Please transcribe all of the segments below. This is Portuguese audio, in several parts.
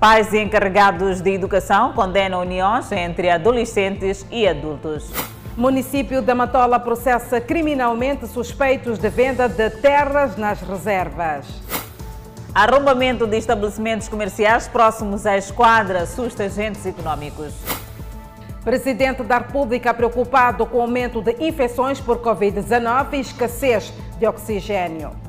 Pais e encarregados de educação condenam uniões entre adolescentes e adultos. Município da Matola processa criminalmente suspeitos de venda de terras nas reservas. Arrombamento de estabelecimentos comerciais próximos à esquadra assusta agentes econômicos. Presidente da República preocupado com o aumento de infecções por Covid-19 e escassez de oxigênio.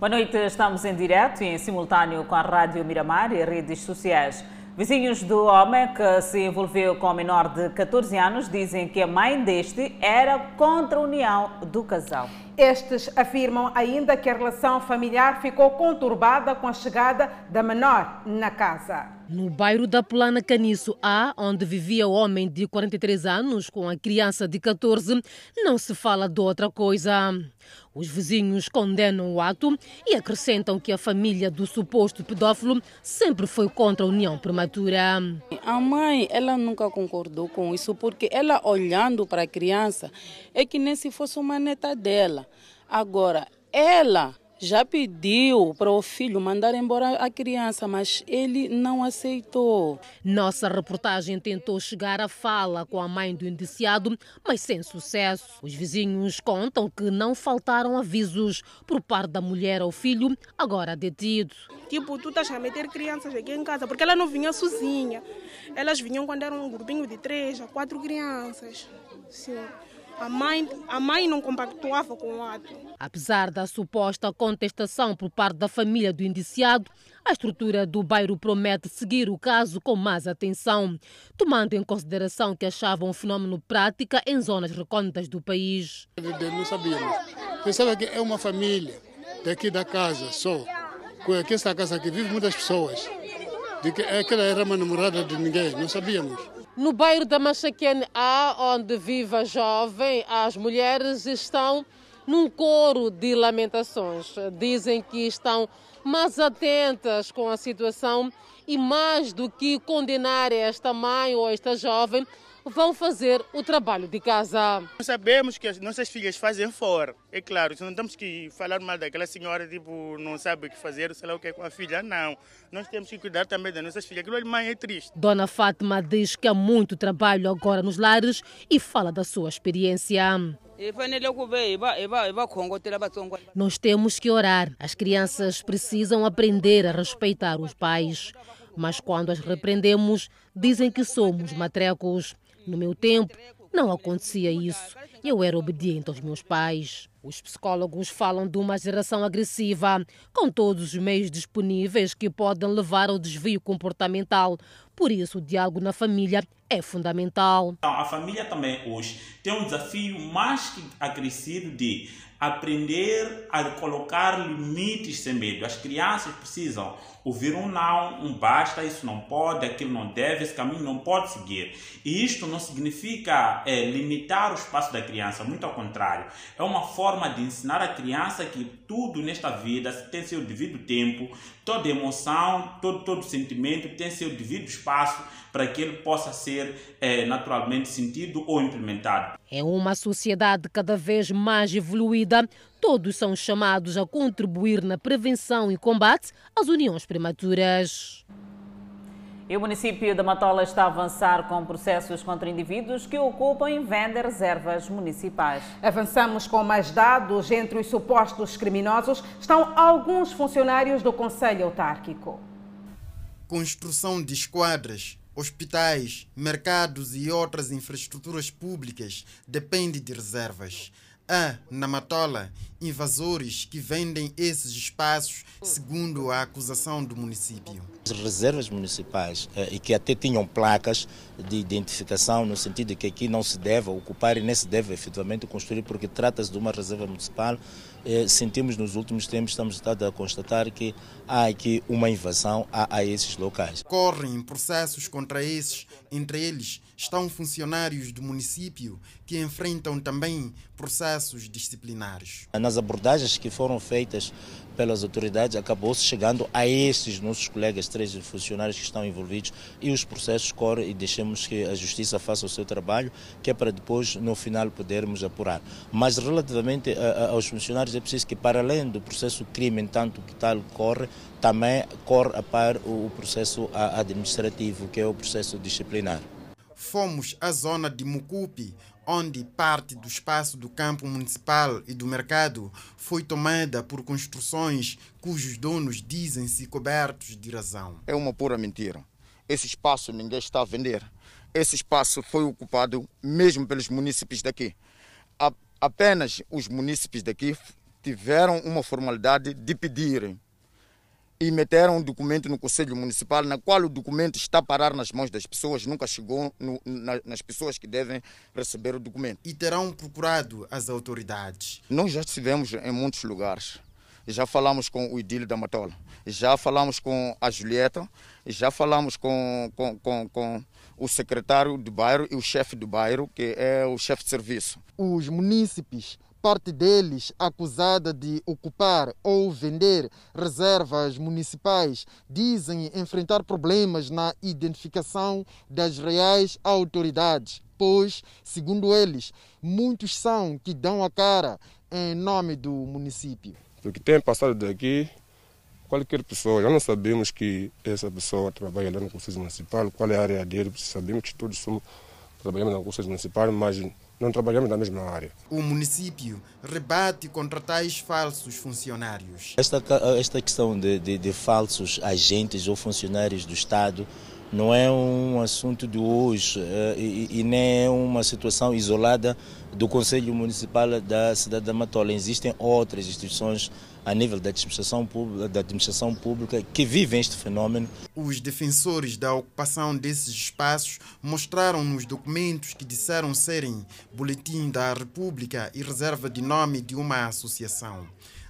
Boa noite, estamos em direto e em simultâneo com a Rádio Miramar e redes sociais. Vizinhos do homem que se envolveu com o menor de 14 anos dizem que a mãe deste era contra a união do casal. Estes afirmam ainda que a relação familiar ficou conturbada com a chegada da menor na casa. No bairro da Plana Caniço A, onde vivia o homem de 43 anos com a criança de 14, não se fala de outra coisa. Os vizinhos condenam o ato e acrescentam que a família do suposto pedófilo sempre foi contra a união prematura. A mãe, ela nunca concordou com isso, porque ela olhando para a criança é que nem se fosse uma neta dela. Agora, ela já pediu para o filho mandar embora a criança, mas ele não aceitou. Nossa reportagem tentou chegar à fala com a mãe do indiciado, mas sem sucesso. Os vizinhos contam que não faltaram avisos por parte da mulher ao filho, agora detido. Tipo, tu estás a meter crianças aqui em casa, porque ela não vinha sozinha. Elas vinham quando eram um grupinho de três a quatro crianças. Sim. A mãe, a mãe não compactuava com o ato. Apesar da suposta contestação por parte da família do indiciado, a estrutura do bairro promete seguir o caso com mais atenção, tomando em consideração que achavam o fenômeno prática em zonas recônditas do país. Não sabíamos. Pensava que é uma família daqui da casa só. Que esta casa aqui vive muitas pessoas. De que aquela era uma namorada de ninguém, não sabíamos. No bairro da Machaquene A, onde vive a jovem, as mulheres estão num coro de lamentações. Dizem que estão mais atentas com a situação e mais do que condenar esta mãe ou esta jovem, vão fazer o trabalho de casa. Sabemos que as nossas filhas fazem fora. É claro, não temos que falar mal daquela senhora, tipo, não sabe o que fazer, sei lá o que é com a filha, não. Nós temos que cuidar também das nossas filhas. Aquilo mãe é triste. Dona Fátima diz que há muito trabalho agora nos lares e fala da sua experiência. Nós temos que orar. As crianças precisam aprender a respeitar os pais. Mas quando as repreendemos, dizem que somos matrecos. No meu tempo, não acontecia isso. Eu era obediente aos meus pais. Os psicólogos falam de uma geração agressiva, com todos os meios disponíveis que podem levar ao desvio comportamental. Por isso, o diálogo na família é fundamental. A família também hoje tem um desafio mais que acrescido de aprender a colocar limites sem medo. As crianças precisam ouvir um não, um basta, isso não pode, aquilo não deve, esse caminho não pode seguir. E isto não significa é, limitar o espaço da criança, muito ao contrário. É uma forma de ensinar a criança que tudo nesta vida tem seu devido tempo, toda emoção, todo, todo sentimento tem seu devido espaço para que ele possa ser é, naturalmente sentido ou implementado. É uma sociedade cada vez mais evoluída. Todos são chamados a contribuir na prevenção e combate às uniões prematuras. E o município da Matola está a avançar com processos contra indivíduos que ocupam e vendem reservas municipais. Avançamos com mais dados. Entre os supostos criminosos estão alguns funcionários do Conselho Autárquico. Construção de esquadras, hospitais, mercados e outras infraestruturas públicas depende de reservas. Há, na Matola, invasores que vendem esses espaços, segundo a acusação do município. As reservas municipais, eh, e que até tinham placas de identificação, no sentido de que aqui não se deve ocupar e nem se deve efetivamente construir, porque trata-se de uma reserva municipal, sentimos nos últimos tempos, estamos a constatar que há aqui uma invasão a, a esses locais. Correm processos contra esses, entre eles estão funcionários do município que enfrentam também processos processos disciplinares. Nas abordagens que foram feitas pelas autoridades, acabou-se chegando a esses nossos colegas, três funcionários que estão envolvidos, e os processos correm e deixemos que a justiça faça o seu trabalho, que é para depois, no final, podermos apurar. Mas relativamente aos funcionários, é preciso que, para além do processo crime, tanto que tal corre, também corre a par o processo administrativo, que é o processo disciplinar. Fomos à zona de Mucupi, onde parte do espaço do campo municipal e do mercado foi tomada por construções cujos donos dizem-se cobertos de razão. É uma pura mentira. Esse espaço ninguém está a vender. Esse espaço foi ocupado mesmo pelos municípios daqui. Apenas os municípios daqui tiveram uma formalidade de pedirem e meteram um documento no Conselho Municipal, na qual o documento está a parar nas mãos das pessoas, nunca chegou no, na, nas pessoas que devem receber o documento. E terão procurado as autoridades? Nós já estivemos em muitos lugares. Já falamos com o Idílio da Matola, já falamos com a Julieta, já falamos com, com, com, com o secretário do bairro e o chefe do bairro, que é o chefe de serviço. Os munícipes parte deles acusada de ocupar ou vender reservas municipais, dizem enfrentar problemas na identificação das reais autoridades, pois, segundo eles, muitos são que dão a cara em nome do município. O que tem passado daqui, qualquer pessoa, já não sabemos que essa pessoa trabalha lá no Conselho Municipal, qual é a área dele, sabemos que todos somos, trabalhamos no Conselho Municipal, mas não trabalhamos na mesma área. O município rebate contra tais falsos funcionários. Esta, esta questão de, de, de falsos agentes ou funcionários do Estado não é um assunto de hoje eh, e, e, nem é uma situação isolada do Conselho Municipal da cidade da Matola. Existem outras instituições a nível da administração, pública, da administração pública que vivem este fenômeno. Os defensores da ocupação desses espaços mostraram nos documentos que disseram serem Boletim da República e reserva de nome de uma associação.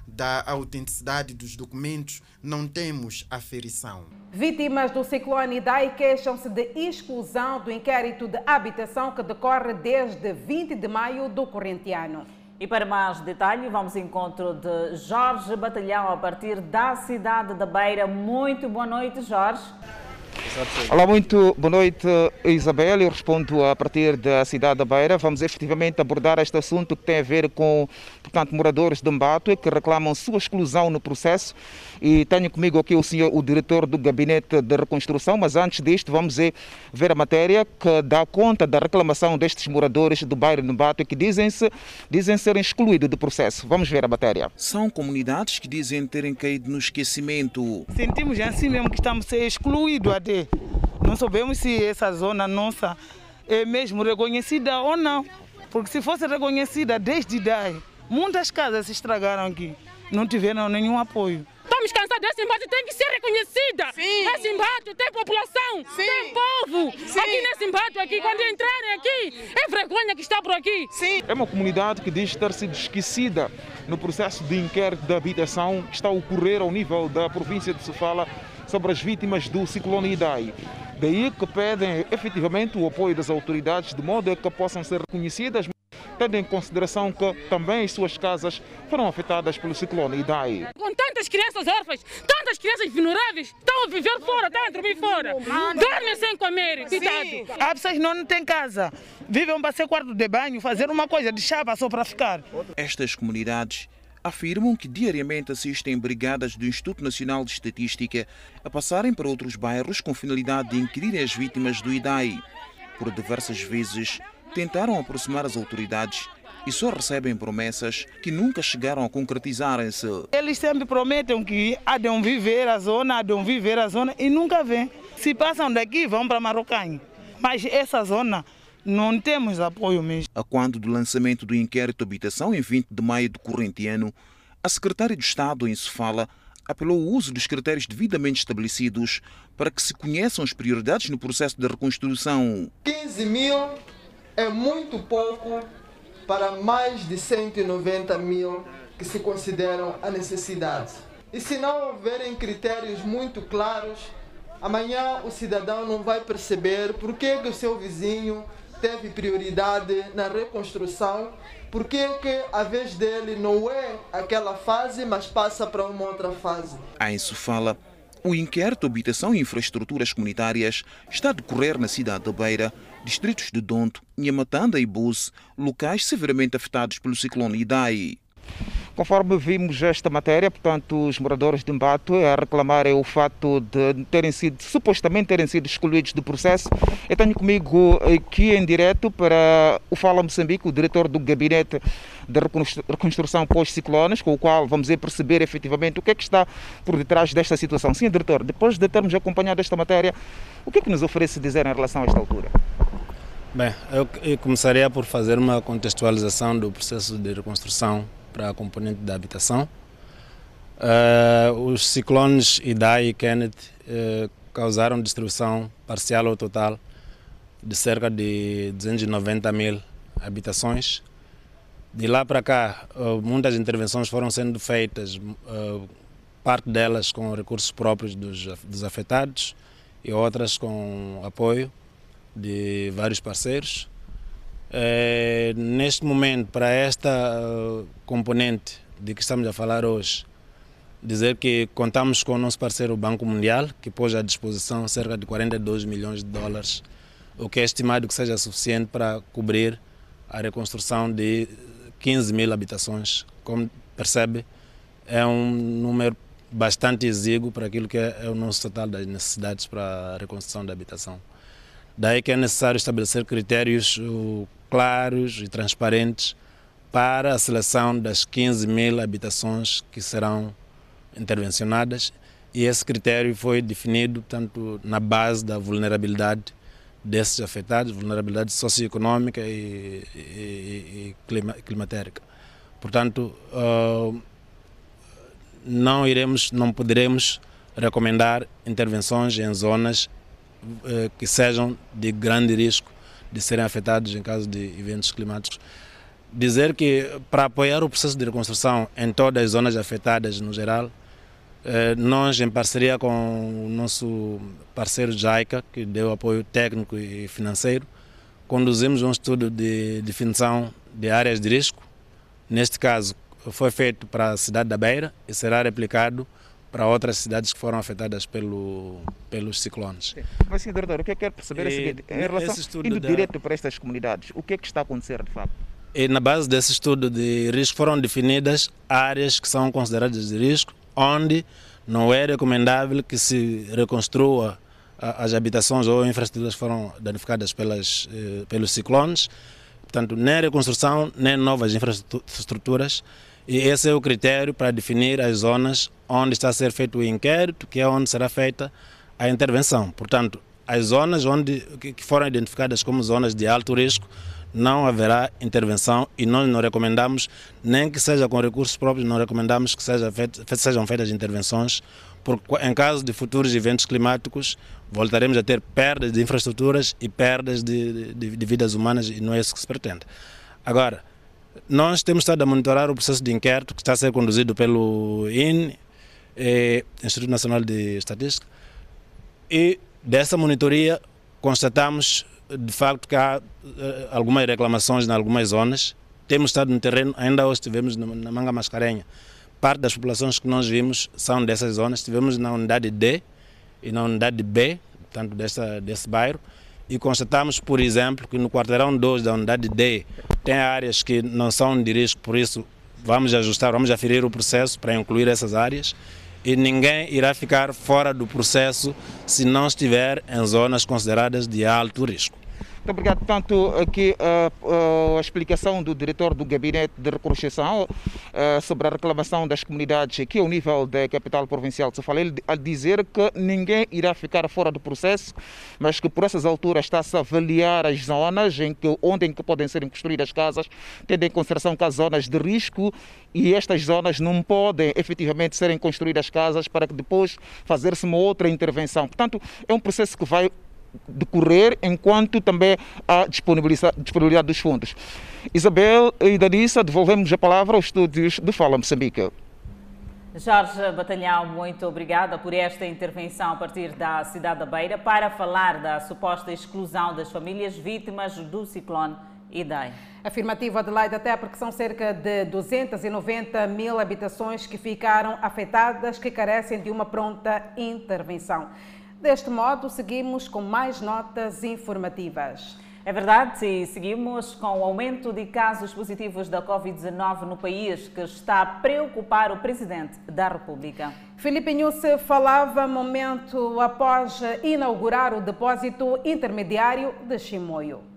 Da autenticidade dos documentos, não temos aferição. Vítimas do ciclone Idai queixam-se de exclusão do inquérito de habitação que decorre desde 20 de maio do corrente ano. E para mais detalhe, vamos ao encontro de Jorge Batalhão a partir da cidade da Beira. Muito boa noite, Jorge. Olá, muito boa noite, Isabel. Eu respondo a partir da cidade da Beira. Vamos efetivamente abordar este assunto que tem a ver com, portanto, moradores de Mbato que reclamam sua exclusão no processo e tenho comigo aqui o senhor, o diretor do Gabinete de Reconstrução, mas antes disto vamos ver a matéria que dá conta da reclamação destes moradores do bairro de Mbato que dizem-se dizem serem excluídos do processo. Vamos ver a matéria. São comunidades que dizem terem caído no esquecimento. Sentimos assim mesmo que estamos ser excluídos até. Não sabemos se essa zona nossa é mesmo reconhecida ou não. Porque se fosse reconhecida desde daí, muitas casas se estragaram aqui. Não tiveram nenhum apoio. Estamos cansados desse embate, tem que ser reconhecida. Sim. Esse embate tem população, Sim. tem povo. Sim. Aqui nesse embate, aqui, quando entrarem aqui, é vergonha que está por aqui. Sim. É uma comunidade que diz ter sido esquecida no processo de inquérito da habitação que está a ocorrer ao nível da província de Sofala sobre as vítimas do ciclone Idai. Daí que pedem efetivamente o apoio das autoridades de modo a que possam ser reconhecidas tendo em consideração que também as suas casas foram afetadas pelo ciclone Idai. Com tantas crianças órfãs, tantas crianças vulneráveis, estão a viver fora, estão a dormir fora, dormem sem comer, cuidado. Há pessoas que não têm casa, vivem para ser quarto de banho, fazer uma coisa de chapa só para ficar. Estas comunidades afirmam que diariamente assistem brigadas do Instituto Nacional de Estatística a passarem para outros bairros com finalidade de inquirir as vítimas do IDAI. Por diversas vezes, tentaram aproximar as autoridades e só recebem promessas que nunca chegaram a concretizarem-se. Eles sempre prometem que há de viver a zona, há de viver a zona e nunca vêm. Se passam daqui, vão para Marocanho. Mas essa zona não temos apoio mesmo. A quando do lançamento do inquérito de habitação em 20 de maio do corrente ano, a secretária de Estado em Sofala apelou ao uso dos critérios devidamente estabelecidos para que se conheçam as prioridades no processo de reconstrução. 15 mil é muito pouco para mais de 190 mil que se consideram a necessidade. E se não houverem critérios muito claros, amanhã o cidadão não vai perceber por que, o seu vizinho teve prioridade na reconstrução, por que que a vez dele não é aquela fase, mas passa para uma outra fase? A isso fala o inquérito Habitação e Infraestruturas Comunitárias está a decorrer na cidade da Beira, distritos de Donto, Nhamatanda e Buse, locais severamente afetados pelo ciclone Idai. Conforme vimos esta matéria, portanto, os moradores de Mbato a reclamarem o fato de terem sido, supostamente terem sido excluídos do processo. Eu tenho comigo aqui em direto para o Fala Moçambique, o diretor do Gabinete de Reconstrução Pós-Ciclones, com o qual vamos perceber efetivamente o que é que está por detrás desta situação. Sim, diretor, depois de termos acompanhado esta matéria, o que é que nos oferece dizer em relação a esta altura? Bem, eu começaria por fazer uma contextualização do processo de reconstrução para a componente da habitação. Uh, os ciclones Idai e Kenneth uh, causaram destruição parcial ou total de cerca de 290 mil habitações. De lá para cá, uh, muitas intervenções foram sendo feitas, parte delas com recursos próprios dos, dos afetados e outras com apoio de vários parceiros. É, neste momento, para esta uh, componente de que estamos a falar hoje, dizer que contamos com o nosso parceiro Banco Mundial, que pôs à disposição cerca de 42 milhões de dólares, o que é estimado que seja suficiente para cobrir a reconstrução de 15 mil habitações. Como percebe, é um número bastante exíguo para aquilo que é, é o nosso total das necessidades para a reconstrução da habitação. Daí que é necessário estabelecer critérios uh, claros e transparentes para a seleção das 15 mil habitações que serão intervencionadas e esse critério foi definido tanto na base da vulnerabilidade desses afetados, vulnerabilidade socioeconômica e, e, e clima, climatérica. Portanto, uh, não iremos, não poderemos recomendar intervenções em zonas que sejam de grande risco de serem afetados em caso de eventos climáticos. Dizer que para apoiar o processo de reconstrução em todas as zonas afetadas no geral, eh, nós, em parceria com o nosso parceiro JAICA, que deu apoio técnico e financeiro, conduzimos um estudo de definição de áreas de risco. Neste caso, foi feito para a cidade da Beira e será replicado para outras cidades que foram afetadas pelo, pelos ciclones. Mas, sim, doutor, o que eu quero perceber é o seguinte, em relação indo da... direto para estas comunidades, o que é que está a acontecer de fato? E na base desse estudo de risco foram definidas áreas que são consideradas de risco, onde não é recomendável que se reconstrua as habitações ou infraestruturas que foram danificadas pelas, eh, pelos ciclones. Portanto, nem reconstrução, nem novas infraestruturas e esse é o critério para definir as zonas onde está a ser feito o inquérito, que é onde será feita a intervenção. Portanto, as zonas onde, que foram identificadas como zonas de alto risco, não haverá intervenção e nós não recomendamos, nem que seja com recursos próprios, não recomendamos que seja feito, sejam feitas intervenções, porque em caso de futuros eventos climáticos, voltaremos a ter perdas de infraestruturas e perdas de, de, de vidas humanas e não é isso que se pretende. Agora, nós temos estado a monitorar o processo de inquérito que está a ser conduzido pelo INE, eh, Instituto Nacional de Estatística, e dessa monitoria constatamos de facto que há eh, algumas reclamações em algumas zonas. Temos estado no terreno, ainda hoje estivemos na Manga Mascarenha. Parte das populações que nós vimos são dessas zonas. Estivemos na unidade D e na unidade B, portanto, desse bairro e constatamos, por exemplo, que no quarteirão 2 da unidade D tem áreas que não são de risco, por isso vamos ajustar, vamos aferir o processo para incluir essas áreas e ninguém irá ficar fora do processo se não estiver em zonas consideradas de alto risco. Muito obrigado. Portanto, aqui uh, uh, a explicação do diretor do Gabinete de Reconstrução uh, sobre a reclamação das comunidades aqui ao nível da capital provincial de Sofala, ele a dizer que ninguém irá ficar fora do processo, mas que por essas alturas está-se a avaliar as zonas em que, onde em que podem ser construídas casas, tendo em consideração que há zonas de risco e estas zonas não podem efetivamente serem construídas casas para que depois fazer-se uma outra intervenção. Portanto, é um processo que vai decorrer enquanto também há disponibilidade, dos fundos. Isabel e Danissa, devolvemos a palavra aos estúdios de Fala Moçambique. Jorge Batalhão, muito obrigada por esta intervenção a partir da cidade da Beira para falar da suposta exclusão das famílias vítimas do ciclone Idai. Afirmativo Adelaide, até porque são cerca de 290 mil habitações que ficaram afetadas, que carecem de uma pronta intervenção. Deste modo, seguimos com mais notas informativas. É verdade, e seguimos com o aumento de casos positivos da Covid-19 no país, que está a preocupar o Presidente da República. Felipe Nhusse falava momento após inaugurar o depósito intermediário de Chimoio.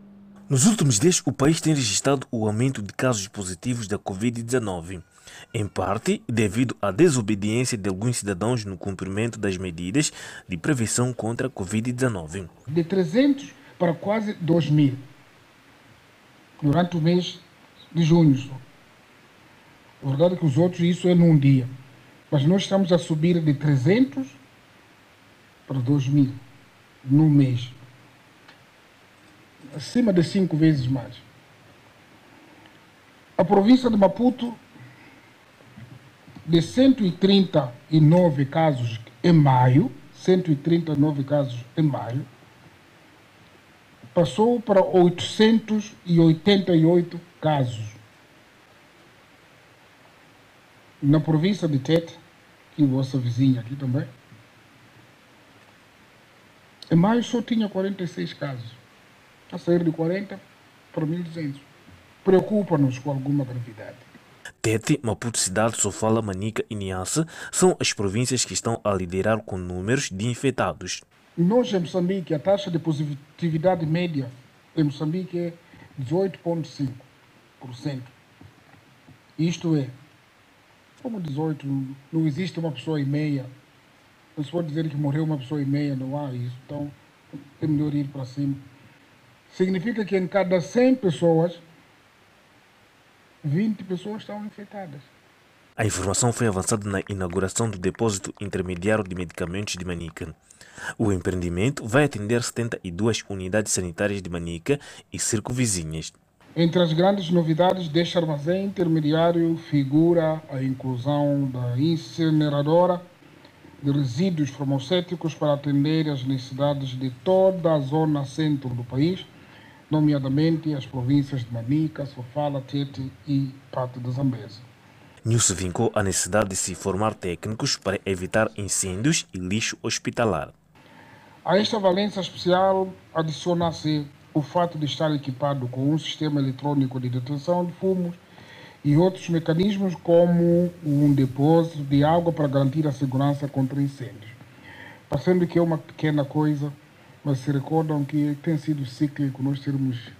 Nos últimos dias, o país tem registrado o aumento de casos positivos da Covid-19, em parte devido à desobediência de alguns cidadãos no cumprimento das medidas de prevenção contra a Covid-19. De 300 para quase 2 mil durante o mês de junho. A verdade é que os outros, isso é num dia. Mas nós estamos a subir de 300 para 2 mil no mês. Acima de cinco vezes mais. A província de Maputo, de 139 casos em maio, 139 casos em maio, passou para 888 casos. Na província de Tete, que é vossa vizinha aqui também, em maio só tinha 46 casos. A sair de 40 para 1.200. Preocupa-nos com alguma gravidade. Tete, Maputo Cidade, Sofala, Manica e Niassa são as províncias que estão a liderar com números de infectados. Nós, em Moçambique, a taxa de positividade média em Moçambique é 18,5%. Isto é, como 18, não existe uma pessoa e meia. Não se pode dizer que morreu uma pessoa e meia, não há isso. Então, é melhor ir para cima. Significa que em cada 100 pessoas, 20 pessoas estão infectadas. A informação foi avançada na inauguração do depósito intermediário de medicamentos de Manica. O empreendimento vai atender 72 unidades sanitárias de Manica e circunvizinhas. Entre as grandes novidades deste armazém intermediário figura a inclusão da incineradora de resíduos farmacêuticos para atender as necessidades de toda a zona centro do país, nomeadamente as províncias de Manica, Sofala, Tete e parte de Zambeze. Nilce vincou a necessidade de se formar técnicos para evitar incêndios e lixo hospitalar. A esta valência especial adiciona-se o fato de estar equipado com um sistema eletrônico de detecção de fumos e outros mecanismos como um depósito de água para garantir a segurança contra incêndios. Parecendo que é uma pequena coisa, mas se recordam que tem sido cíclico nós termos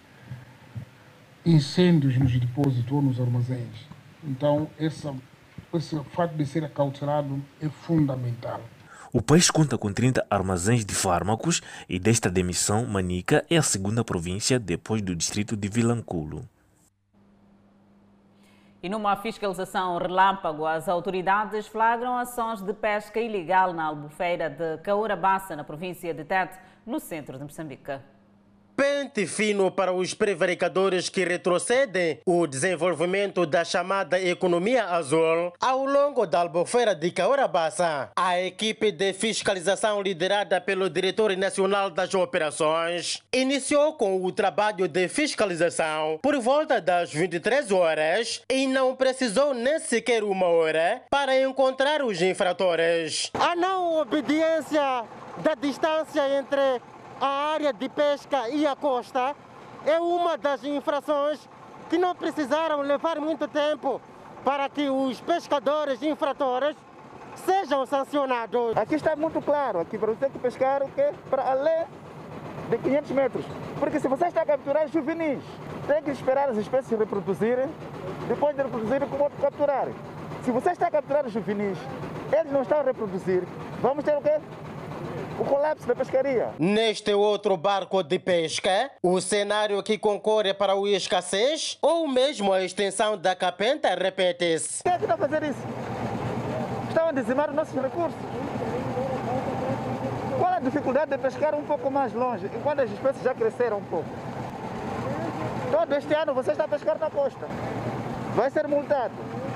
incêndios nos depósitos ou nos armazéns. Então, essa, esse fato de ser acautelado é fundamental. O país conta com 30 armazéns de fármacos e desta demissão, Manica é a segunda província depois do distrito de Vilanculo. E numa fiscalização relâmpago, as autoridades flagram ações de pesca ilegal na albufeira de Caurabassa, na província de Tete, no centro de Moçambique. Pente fino para os prevaricadores que retrocedem o desenvolvimento da chamada economia azul ao longo da albufeira de Caurabassa. A equipe de fiscalização liderada pelo diretor nacional das operações iniciou com o trabalho de fiscalização por volta das 23 horas e não precisou nem sequer uma hora para encontrar os infratores. A não obediência da distância entre a área de pesca e a costa é uma das infrações que não precisaram levar muito tempo para que os pescadores infratores sejam sancionados. Aqui está muito claro, aqui para você que pescar o quê? Para além de 500 metros. Porque se você está a capturar juvenis, tem que esperar as espécies reproduzirem, depois de reproduzirem, pode capturar. Se você está a capturar juvenis, eles não estão a reproduzir, vamos ter o quê? O colapso da pescaria. Neste outro barco de pesca, o cenário que concorre para o escassez ou mesmo a extensão da capenta repete-se. Quem é que está a fazer isso? Estão a dizimar os nossos recursos. Qual a dificuldade de pescar um pouco mais longe, enquanto as espécies já cresceram um pouco? Todo este ano você está a pescar na costa. Vai ser multado.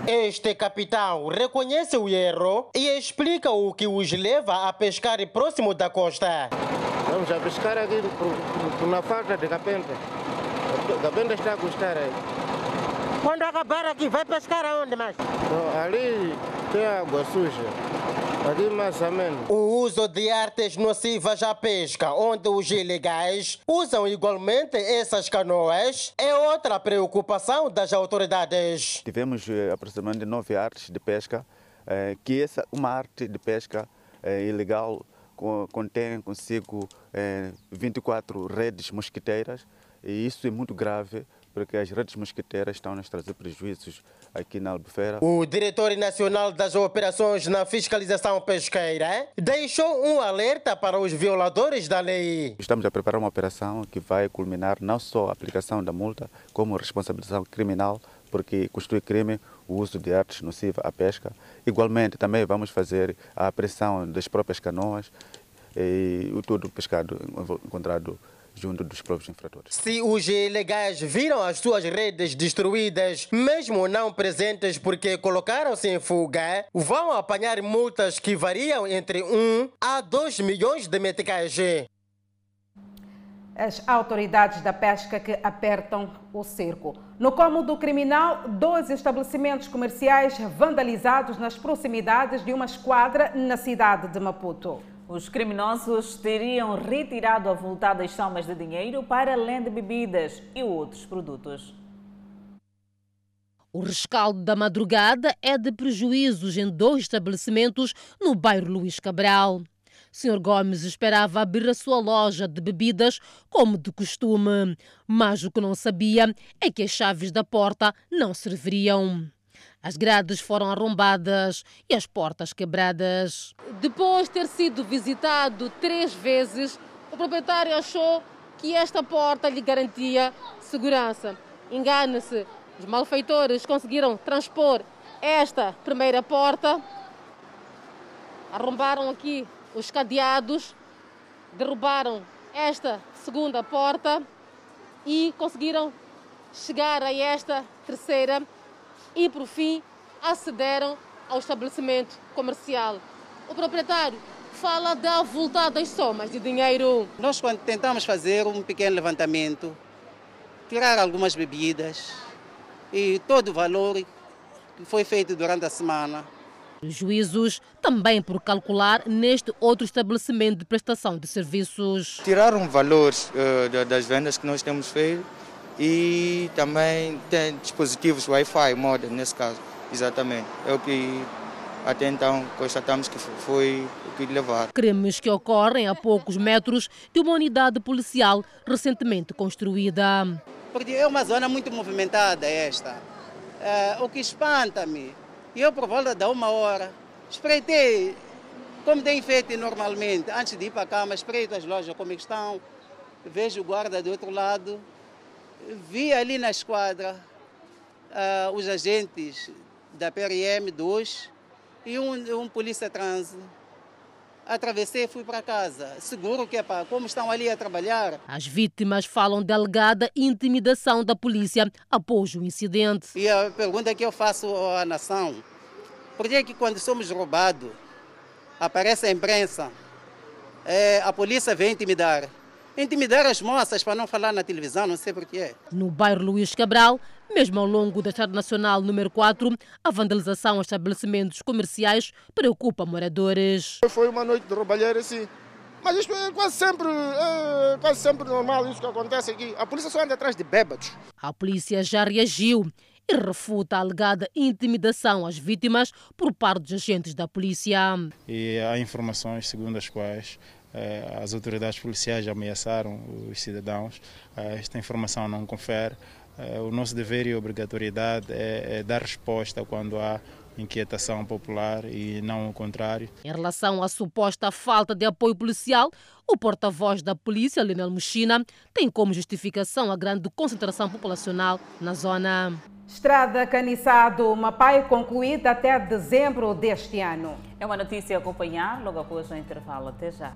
Este capitão reconhece o erro e explica o que os leva a pescar próximo da costa. Vamos a pescar aqui por, por, na falta de capenta. Capenta está a custar aí. Quando acabar aqui, vai pescar aonde mais? Então, ali tem água suja. Aqui mais ou menos. O uso de artes nocivas à pesca, onde os ilegais usam igualmente essas canoas, é outra preocupação das autoridades. Tivemos eh, aproximadamente nove artes de pesca, eh, que essa uma arte de pesca eh, ilegal co- contém consigo eh, 24 redes mosquiteiras e isso é muito grave porque as redes mosquiteiras estão a nos trazer prejuízos aqui na Albufeira. O diretor nacional das operações na fiscalização pesqueira deixou um alerta para os violadores da lei. Estamos a preparar uma operação que vai culminar não só a aplicação da multa, como responsabilização criminal, porque constitui crime o uso de artes nocivas à pesca. Igualmente, também vamos fazer a apreensão das próprias canoas e o todo pescado encontrado junto dos próprios infratores. Se os ilegais viram as suas redes destruídas, mesmo não presentes porque colocaram-se em fuga, vão apanhar multas que variam entre 1 a 2 milhões de meticais. As autoridades da pesca que apertam o cerco. No cômodo criminal, dois estabelecimentos comerciais vandalizados nas proximidades de uma esquadra na cidade de Maputo. Os criminosos teriam retirado avultadas somas de dinheiro para além de bebidas e outros produtos. O rescaldo da madrugada é de prejuízos em dois estabelecimentos no bairro Luís Cabral. Sr. Gomes esperava abrir a sua loja de bebidas como de costume, mas o que não sabia é que as chaves da porta não serviriam. As grades foram arrombadas e as portas quebradas. Depois de ter sido visitado três vezes, o proprietário achou que esta porta lhe garantia segurança. Engane-se, os malfeitores conseguiram transpor esta primeira porta, arrombaram aqui os cadeados, derrubaram esta segunda porta e conseguiram chegar a esta terceira e, por fim, acederam ao estabelecimento comercial. O proprietário fala de avultadas somas de dinheiro. Nós, quando tentamos fazer um pequeno levantamento, tirar algumas bebidas e todo o valor que foi feito durante a semana, Juízos também por calcular neste outro estabelecimento de prestação de serviços. Tiraram valores uh, da- das vendas que nós temos feito e também tem dispositivos Wi-Fi, modem nesse caso, exatamente. É o que até então constatamos que foi o que levaram. Crimes que ocorrem a poucos metros de uma unidade policial recentemente construída. porque é uma zona muito movimentada esta. Eh, o que espanta-me, eu por volta da uma hora, espreitei, como tem feito normalmente, antes de ir para a cama, espreito as lojas como estão, vejo o guarda do outro lado, vi ali na esquadra ah, os agentes da PRM 2 e um, um polícia trans. Atravessei e fui para casa. Seguro que é para como estão ali a trabalhar, As vítimas falam de alegada intimidação da polícia após o incidente. E a pergunta que eu faço à nação: por que, que quando somos roubados, aparece a imprensa, eh, a polícia vem intimidar? Intimidar as moças para não falar na televisão, não sei porquê. No bairro Luís Cabral, mesmo ao longo da Estrada Nacional número 4, a vandalização a estabelecimentos comerciais preocupa moradores. Foi uma noite de roubalheira, sim. Mas isto é quase sempre, é quase sempre normal, isso que acontece aqui. A polícia só anda atrás de bêbados. A polícia já reagiu e refuta a alegada intimidação às vítimas por parte dos agentes da polícia. e há informações segundo as quais as autoridades policiais ameaçaram os cidadãos. Eh, esta informação não confere. Eh, o nosso dever e obrigatoriedade é, é dar resposta quando há inquietação popular e não o contrário. Em relação à suposta falta de apoio policial, o porta-voz da polícia, Lionel Muxina, tem como justificação a grande concentração populacional na zona. Estrada Caniçado Mapai concluída até dezembro deste ano. É uma notícia a acompanhar logo após o intervalo. Até já.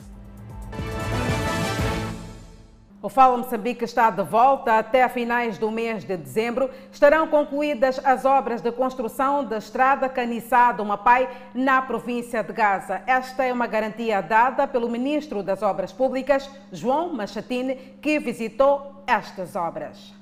O Fala Moçambique está de volta. Até finais do mês de dezembro estarão concluídas as obras de construção da estrada Caniçado-Mapai na província de Gaza. Esta é uma garantia dada pelo ministro das Obras Públicas, João Machatine, que visitou estas obras.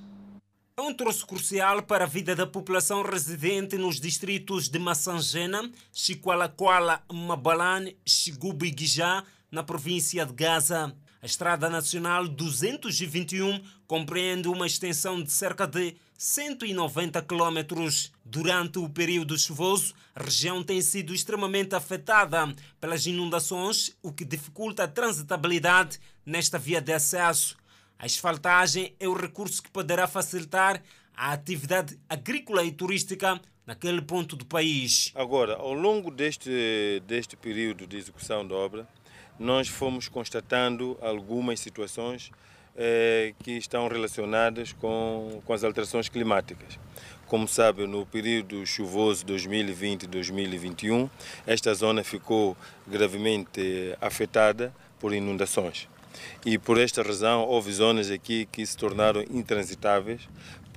É um troço crucial para a vida da população residente nos distritos de Massangena, Chiqualaquala, Mabalane, Xigubu e Guijá, na província de Gaza. A Estrada Nacional 221 compreende uma extensão de cerca de 190 quilômetros. Durante o período chuvoso, a região tem sido extremamente afetada pelas inundações, o que dificulta a transitabilidade nesta via de acesso. A asfaltagem é o recurso que poderá facilitar a atividade agrícola e turística naquele ponto do país. Agora, ao longo deste, deste período de execução da obra, nós fomos constatando algumas situações eh, que estão relacionadas com, com as alterações climáticas. Como sabe, no período chuvoso 2020-2021, esta zona ficou gravemente afetada por inundações. E por esta razão houve zonas aqui que se tornaram intransitáveis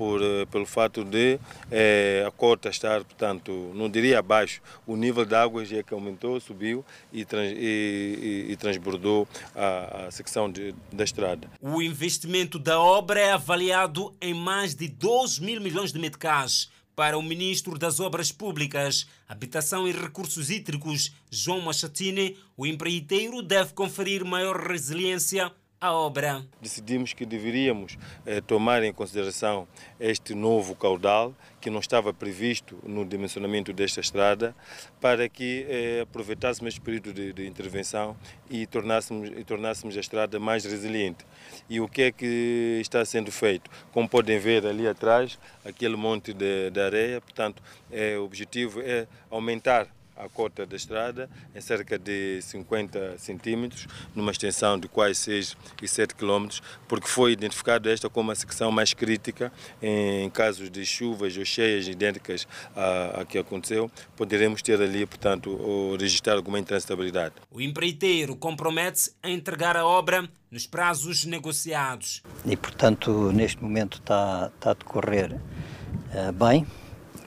por, eh, pelo fato de eh, a cota estar, portanto, não diria abaixo, o nível de água já que aumentou, subiu e, trans, e, e, e transbordou a, a secção de, da estrada. O investimento da obra é avaliado em mais de 12 mil milhões de meticais. Para o ministro das Obras Públicas, Habitação e Recursos Hídricos, João Machatine, o empreiteiro deve conferir maior resiliência à obra. Decidimos que deveríamos eh, tomar em consideração este novo caudal que não estava previsto no dimensionamento desta estrada para que eh, aproveitássemos este período de, de intervenção e tornássemos, e tornássemos a estrada mais resiliente. E o que é que está sendo feito? Como podem ver ali atrás, aquele monte de, de areia, portanto, é, o objetivo é aumentar a cota da estrada em cerca de 50 centímetros, numa extensão de quase 6 e 7 quilômetros, porque foi identificada esta como a secção mais crítica em casos de chuvas ou cheias idênticas à, à que aconteceu, poderemos ter ali, portanto, registrar alguma intransitabilidade. O empreiteiro compromete-se a entregar a obra nos prazos negociados. E, portanto, neste momento está, está a decorrer uh, bem,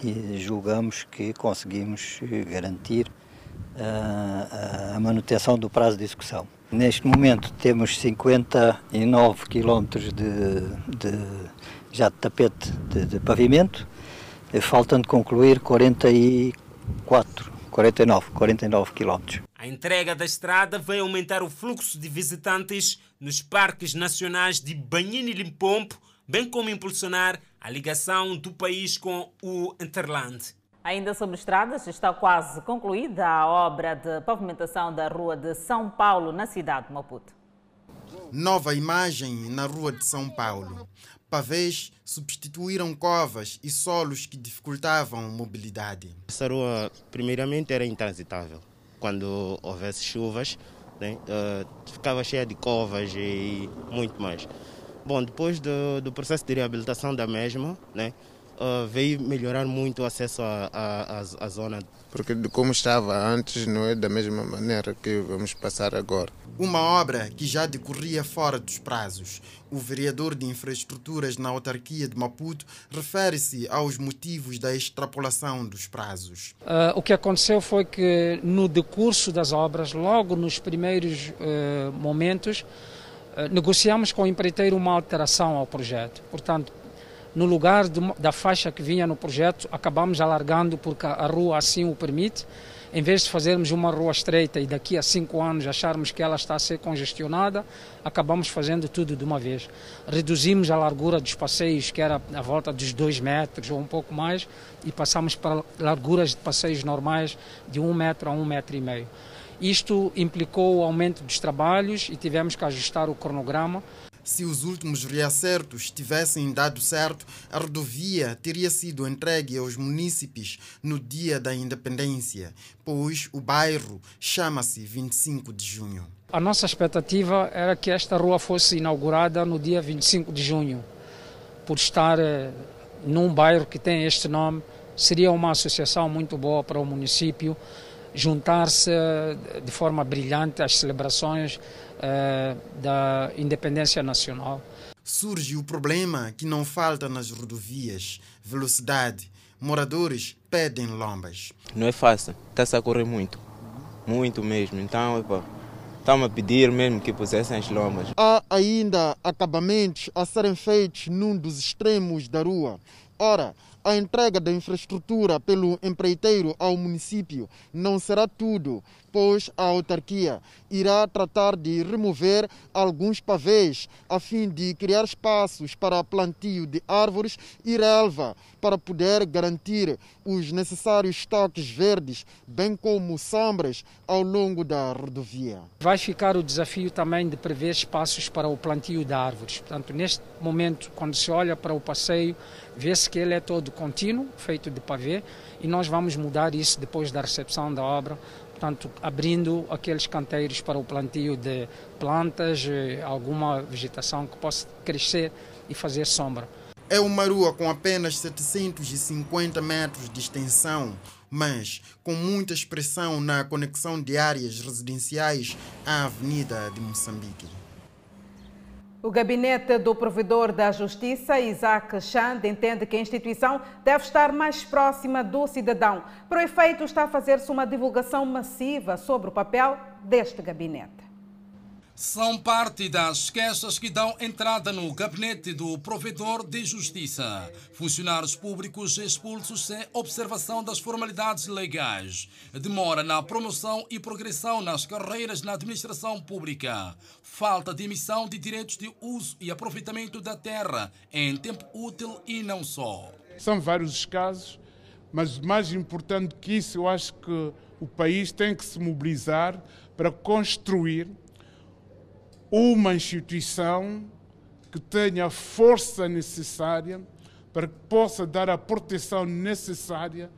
e julgamos que conseguimos garantir a, a manutenção do prazo de execução. Neste momento temos 59 quilómetros de, de, já de tapete de, de pavimento, faltando concluir 44, 49, 49 quilómetros. A entrega da estrada vai aumentar o fluxo de visitantes nos parques nacionais de Banhini e Limpompo, bem como impulsionar a ligação do país com o Interland. Ainda sobre estradas, está quase concluída a obra de pavimentação da Rua de São Paulo, na cidade de Maputo. Nova imagem na Rua de São Paulo. Pavês substituíram covas e solos que dificultavam a mobilidade. Essa rua, primeiramente, era intransitável. Quando houvesse chuvas, né, uh, ficava cheia de covas e muito mais. Bom, depois do, do processo de reabilitação da mesma, né, uh, veio melhorar muito o acesso à zona. Porque de como estava antes não é da mesma maneira que vamos passar agora. Uma obra que já decorria fora dos prazos. O vereador de infraestruturas na autarquia de Maputo refere-se aos motivos da extrapolação dos prazos. Uh, o que aconteceu foi que no decurso das obras, logo nos primeiros uh, momentos, negociamos com o empreiteiro uma alteração ao projeto. Portanto, no lugar de, da faixa que vinha no projeto, acabamos alargando porque a rua assim o permite. Em vez de fazermos uma rua estreita e daqui a cinco anos acharmos que ela está a ser congestionada, acabamos fazendo tudo de uma vez. Reduzimos a largura dos passeios, que era à volta dos dois metros ou um pouco mais, e passamos para larguras de passeios normais de um metro a um metro e meio. Isto implicou o aumento dos trabalhos e tivemos que ajustar o cronograma. Se os últimos reacertos tivessem dado certo, a rodovia teria sido entregue aos munícipes no dia da independência, pois o bairro chama-se 25 de junho. A nossa expectativa era que esta rua fosse inaugurada no dia 25 de junho, por estar eh, num bairro que tem este nome. Seria uma associação muito boa para o município juntar-se de forma brilhante às celebrações uh, da independência nacional. Surge o problema que não falta nas rodovias: velocidade. Moradores pedem lombas. Não é fácil, está-se a correr muito, muito mesmo. Então, epa, estamos a pedir mesmo que pusessem as lombas. Há ainda acabamentos a serem feitos num dos extremos da rua. Ora, a entrega da infraestrutura pelo empreiteiro ao município não será tudo, pois a autarquia irá tratar de remover alguns pavês a fim de criar espaços para plantio de árvores e relva para poder garantir os necessários estoques verdes, bem como sombras ao longo da rodovia. Vai ficar o desafio também de prever espaços para o plantio de árvores. Portanto, neste momento, quando se olha para o passeio, vê-se que ele é todo contínuo, feito de pavê, e nós vamos mudar isso depois da recepção da obra, portanto, abrindo aqueles canteiros para o plantio de plantas, eh, alguma vegetação que possa crescer e fazer sombra. É uma rua com apenas 750 metros de extensão, mas com muita expressão na conexão de áreas residenciais à Avenida de Moçambique. O gabinete do provedor da Justiça, Isaac Chand, entende que a instituição deve estar mais próxima do cidadão. Para o efeito, está a fazer-se uma divulgação massiva sobre o papel deste gabinete são parte das queixas que dão entrada no gabinete do provedor de justiça. Funcionários públicos expulsos sem observação das formalidades legais. Demora na promoção e progressão nas carreiras na administração pública. Falta de emissão de direitos de uso e aproveitamento da terra em tempo útil e não só. São vários os casos, mas mais importante que isso, eu acho que o país tem que se mobilizar para construir uma instituição que tenha a força necessária para que possa dar a proteção necessária.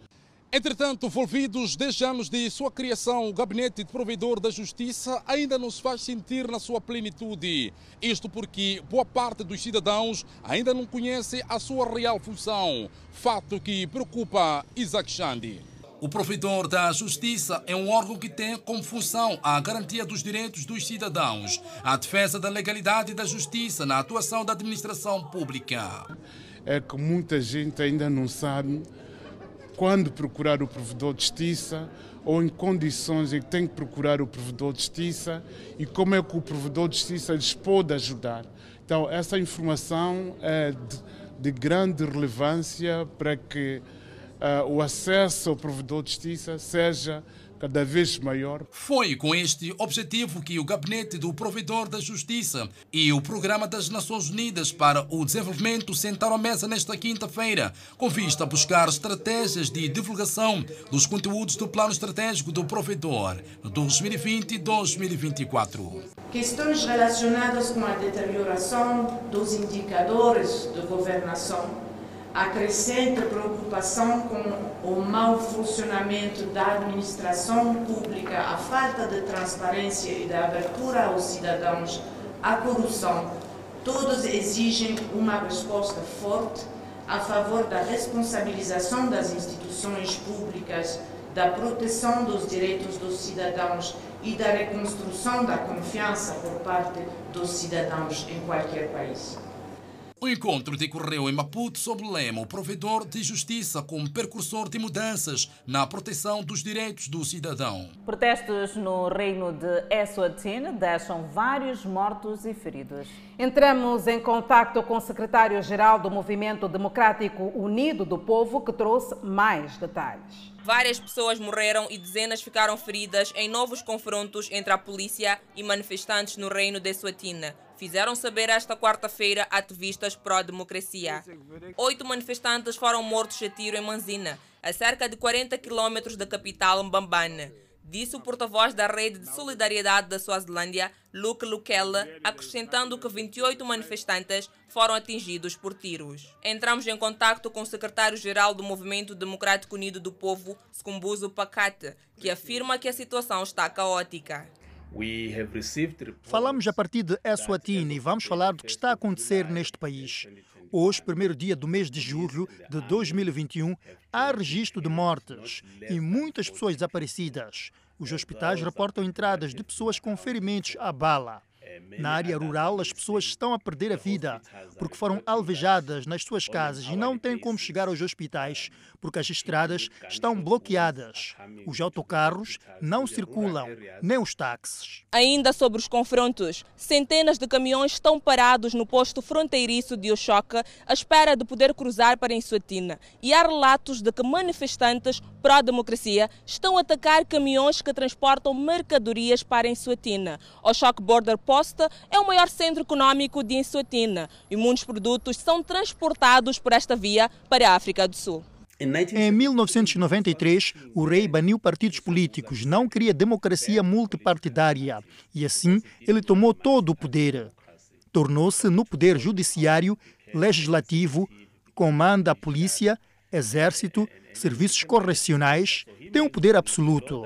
Entretanto, envolvidos 10 anos de sua criação, o Gabinete de Provedor da Justiça ainda não se faz sentir na sua plenitude. Isto porque boa parte dos cidadãos ainda não conhece a sua real função, fato que preocupa Isaac Xandi. O provedor da Justiça é um órgão que tem como função a garantia dos direitos dos cidadãos, a defesa da legalidade e da justiça na atuação da administração pública. É que muita gente ainda não sabe quando procurar o provedor de justiça ou em condições em que tem que procurar o provedor de justiça e como é que o provedor de justiça lhes pode ajudar. Então, essa informação é de, de grande relevância para que uh, o acesso ao provedor de justiça seja cada vez maior. Foi com este objetivo que o Gabinete do Provedor da Justiça e o Programa das Nações Unidas para o Desenvolvimento sentaram à mesa nesta quinta-feira, com vista a buscar estratégias de divulgação dos conteúdos do Plano Estratégico do Provedor 2020-2024. Questões relacionadas com a deterioração dos indicadores de governação acrescenta preocupação com o mau funcionamento da administração pública, a falta de transparência e de abertura aos cidadãos, a corrupção, todos exigem uma resposta forte a favor da responsabilização das instituições públicas, da proteção dos direitos dos cidadãos e da reconstrução da confiança por parte dos cidadãos em qualquer país. O encontro decorreu em Maputo sob o lema O Provedor de Justiça como percursor de mudanças na proteção dos direitos do cidadão. Protestos no reino de Eswatini deixam vários mortos e feridos. Entramos em contato com o secretário-geral do Movimento Democrático Unido do Povo, que trouxe mais detalhes. Várias pessoas morreram e dezenas ficaram feridas em novos confrontos entre a polícia e manifestantes no reino de Eswatini fizeram saber esta quarta-feira ativistas pró-democracia. Oito manifestantes foram mortos a tiro em Manzina, a cerca de 40 quilômetros da capital Mbambane. Disse o porta-voz da Rede de Solidariedade da Suazilândia, Luke Lukela, acrescentando que 28 manifestantes foram atingidos por tiros. Entramos em contato com o secretário-geral do Movimento Democrático Unido do Povo, Skumbuzo Pakate, que afirma que a situação está caótica. Falamos a partir de Eswatini e vamos falar do que está a acontecer neste país. Hoje, primeiro dia do mês de julho de 2021, há registro de mortes e muitas pessoas desaparecidas. Os hospitais reportam entradas de pessoas com ferimentos à bala. Na área rural, as pessoas estão a perder a vida porque foram alvejadas nas suas casas e não têm como chegar aos hospitais porque as estradas estão bloqueadas. Os autocarros não circulam, nem os táxis. Ainda sobre os confrontos, centenas de caminhões estão parados no posto fronteiriço de Oxoca à espera de poder cruzar para Insuatina. E há relatos de que manifestantes pró-democracia estão a atacar caminhões que transportam mercadorias para Insuatina. Oxoca Border Post é o maior centro econômico de Insuatina e muitos produtos são transportados por esta via para a África do Sul. Em 1993, o rei baniu partidos políticos, não queria democracia multipartidária e assim ele tomou todo o poder. Tornou-se no poder judiciário, legislativo, comanda a polícia, exército, serviços correcionais, tem um poder absoluto.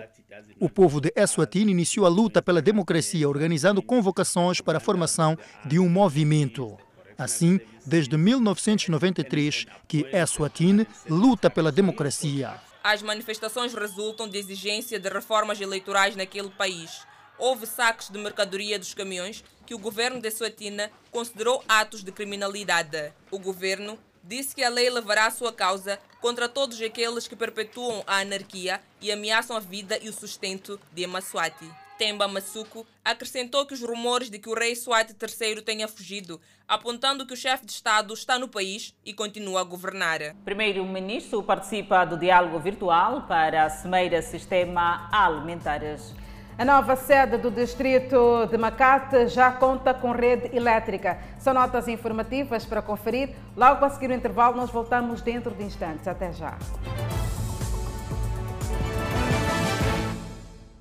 O povo de Eswatini iniciou a luta pela democracia, organizando convocações para a formação de um movimento. Assim, desde 1993, que Eswatini luta pela democracia. As manifestações resultam de exigência de reformas eleitorais naquele país. Houve saques de mercadoria dos caminhões que o governo de Eswatini considerou atos de criminalidade. O governo disse que a lei levará a sua causa contra todos aqueles que perpetuam a anarquia e ameaçam a vida e o sustento de Amaswati. Temba Masuku acrescentou que os rumores de que o rei Swati III tenha fugido, apontando que o chefe de Estado está no país e continua a governar. Primeiro-ministro participa do diálogo virtual para a Cimeira Sistema Alimentares. A nova sede do distrito de Macate já conta com rede elétrica. São notas informativas para conferir. Logo a seguir o intervalo, nós voltamos dentro de instantes. Até já.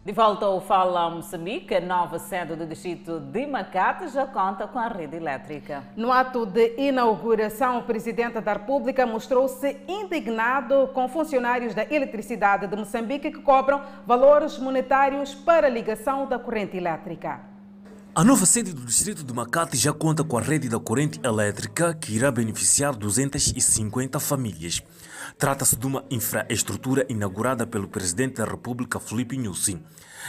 De volta ao Fala Moçambique, a nova sede do distrito de Macate já conta com a rede elétrica. No ato de inauguração, o presidente da República mostrou-se indignado com funcionários da eletricidade de Moçambique que cobram valores monetários para a ligação da corrente elétrica. A nova sede do distrito de Macate já conta com a rede da corrente elétrica que irá beneficiar 250 famílias. Trata-se de uma infraestrutura inaugurada pelo presidente da República, Felipe Nyusi.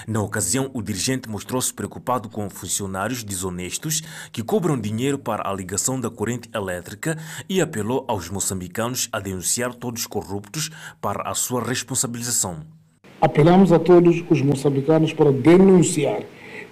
Na ocasião, o dirigente mostrou-se preocupado com funcionários desonestos que cobram dinheiro para a ligação da corrente elétrica e apelou aos moçambicanos a denunciar todos os corruptos para a sua responsabilização. Apelamos a todos os moçambicanos para denunciar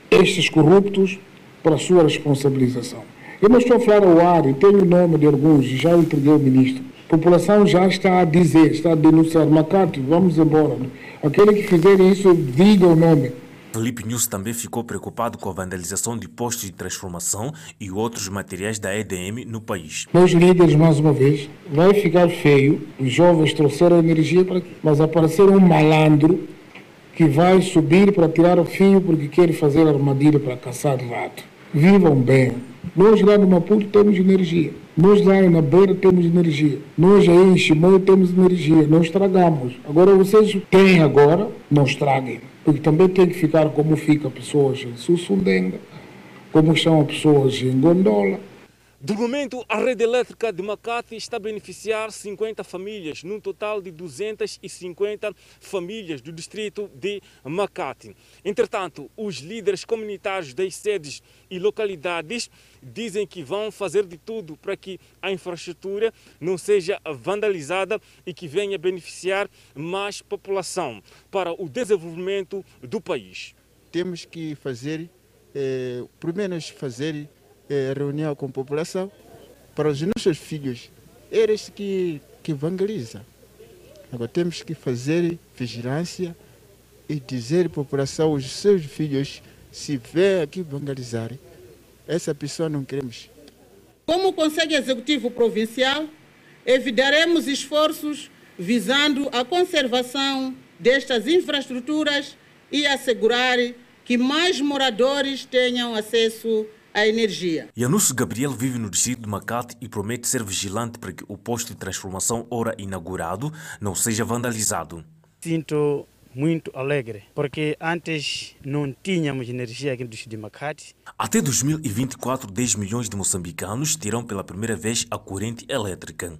estes corruptos para a sua responsabilização. Eu não estou a falar ao ar, e tenho o nome de alguns, já entreguei ao ministro. A população já está a dizer, está a denunciar, Macate, vamos embora. Aquele que fizer isso, diga o nome. Felipe News também ficou preocupado com a vandalização de postos de transformação e outros materiais da EDM no país. Meus líderes, mais uma vez, vai ficar feio, os jovens trouxeram energia para mas aparecer um malandro que vai subir para tirar o fio porque quer fazer armadilha para caçar rato. Vivam bem. Nós lá no Maputo temos energia. Nós lá na Beira temos energia. Nós aí em Chimoio temos energia. Não estragamos. Agora vocês têm agora, não estraguem. Porque também tem que ficar como fica pessoas em Sussundenga, como estão as pessoas em Gondola, do momento, a rede elétrica de Macate está a beneficiar 50 famílias, num total de 250 famílias do distrito de Macate. Entretanto, os líderes comunitários das sedes e localidades dizem que vão fazer de tudo para que a infraestrutura não seja vandalizada e que venha beneficiar mais população para o desenvolvimento do país. Temos que fazer, eh, primeiro fazer é, reunião com a população para os nossos filhos. Eles que, que evangeliza. Agora temos que fazer vigilância e dizer à população, os seus filhos, se vê aqui evangelizar, essa pessoa não queremos. Como Conselho Executivo Provincial, evitaremos esforços visando a conservação destas infraestruturas e assegurar que mais moradores tenham acesso a energia. Yanus Gabriel vive no distrito de Macate e promete ser vigilante para que o posto de transformação ora inaugurado não seja vandalizado. Sinto muito alegre, porque antes não tínhamos energia aqui no distrito de Macate. Até 2024, 10 milhões de moçambicanos terão pela primeira vez a corrente elétrica.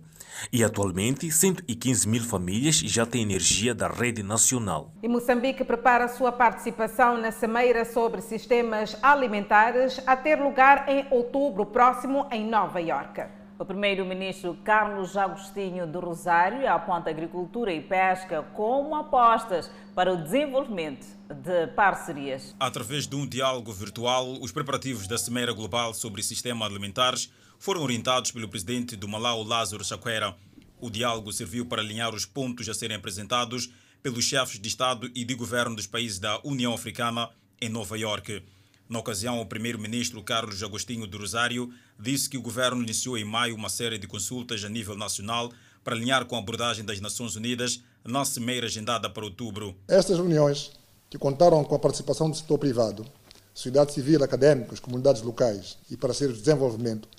E atualmente, 115 mil famílias já têm energia da rede nacional. E Moçambique prepara sua participação na Cimeira sobre Sistemas Alimentares a ter lugar em outubro próximo em Nova Iorque. O primeiro-ministro Carlos Agostinho do Rosário aponta agricultura e pesca como apostas para o desenvolvimento de parcerias. Através de um diálogo virtual, os preparativos da Cimeira Global sobre Sistemas Alimentares foram orientados pelo presidente do Malau, Lázaro Chaquera. O diálogo serviu para alinhar os pontos a serem apresentados pelos chefes de Estado e de governo dos países da União Africana em Nova Iorque. Na ocasião, o primeiro-ministro Carlos Agostinho do Rosário disse que o governo iniciou em maio uma série de consultas a nível nacional para alinhar com a abordagem das Nações Unidas na cimeira agendada para outubro. Estas reuniões, que contaram com a participação do setor privado, sociedade civil, académicos, comunidades locais e parceiros de desenvolvimento,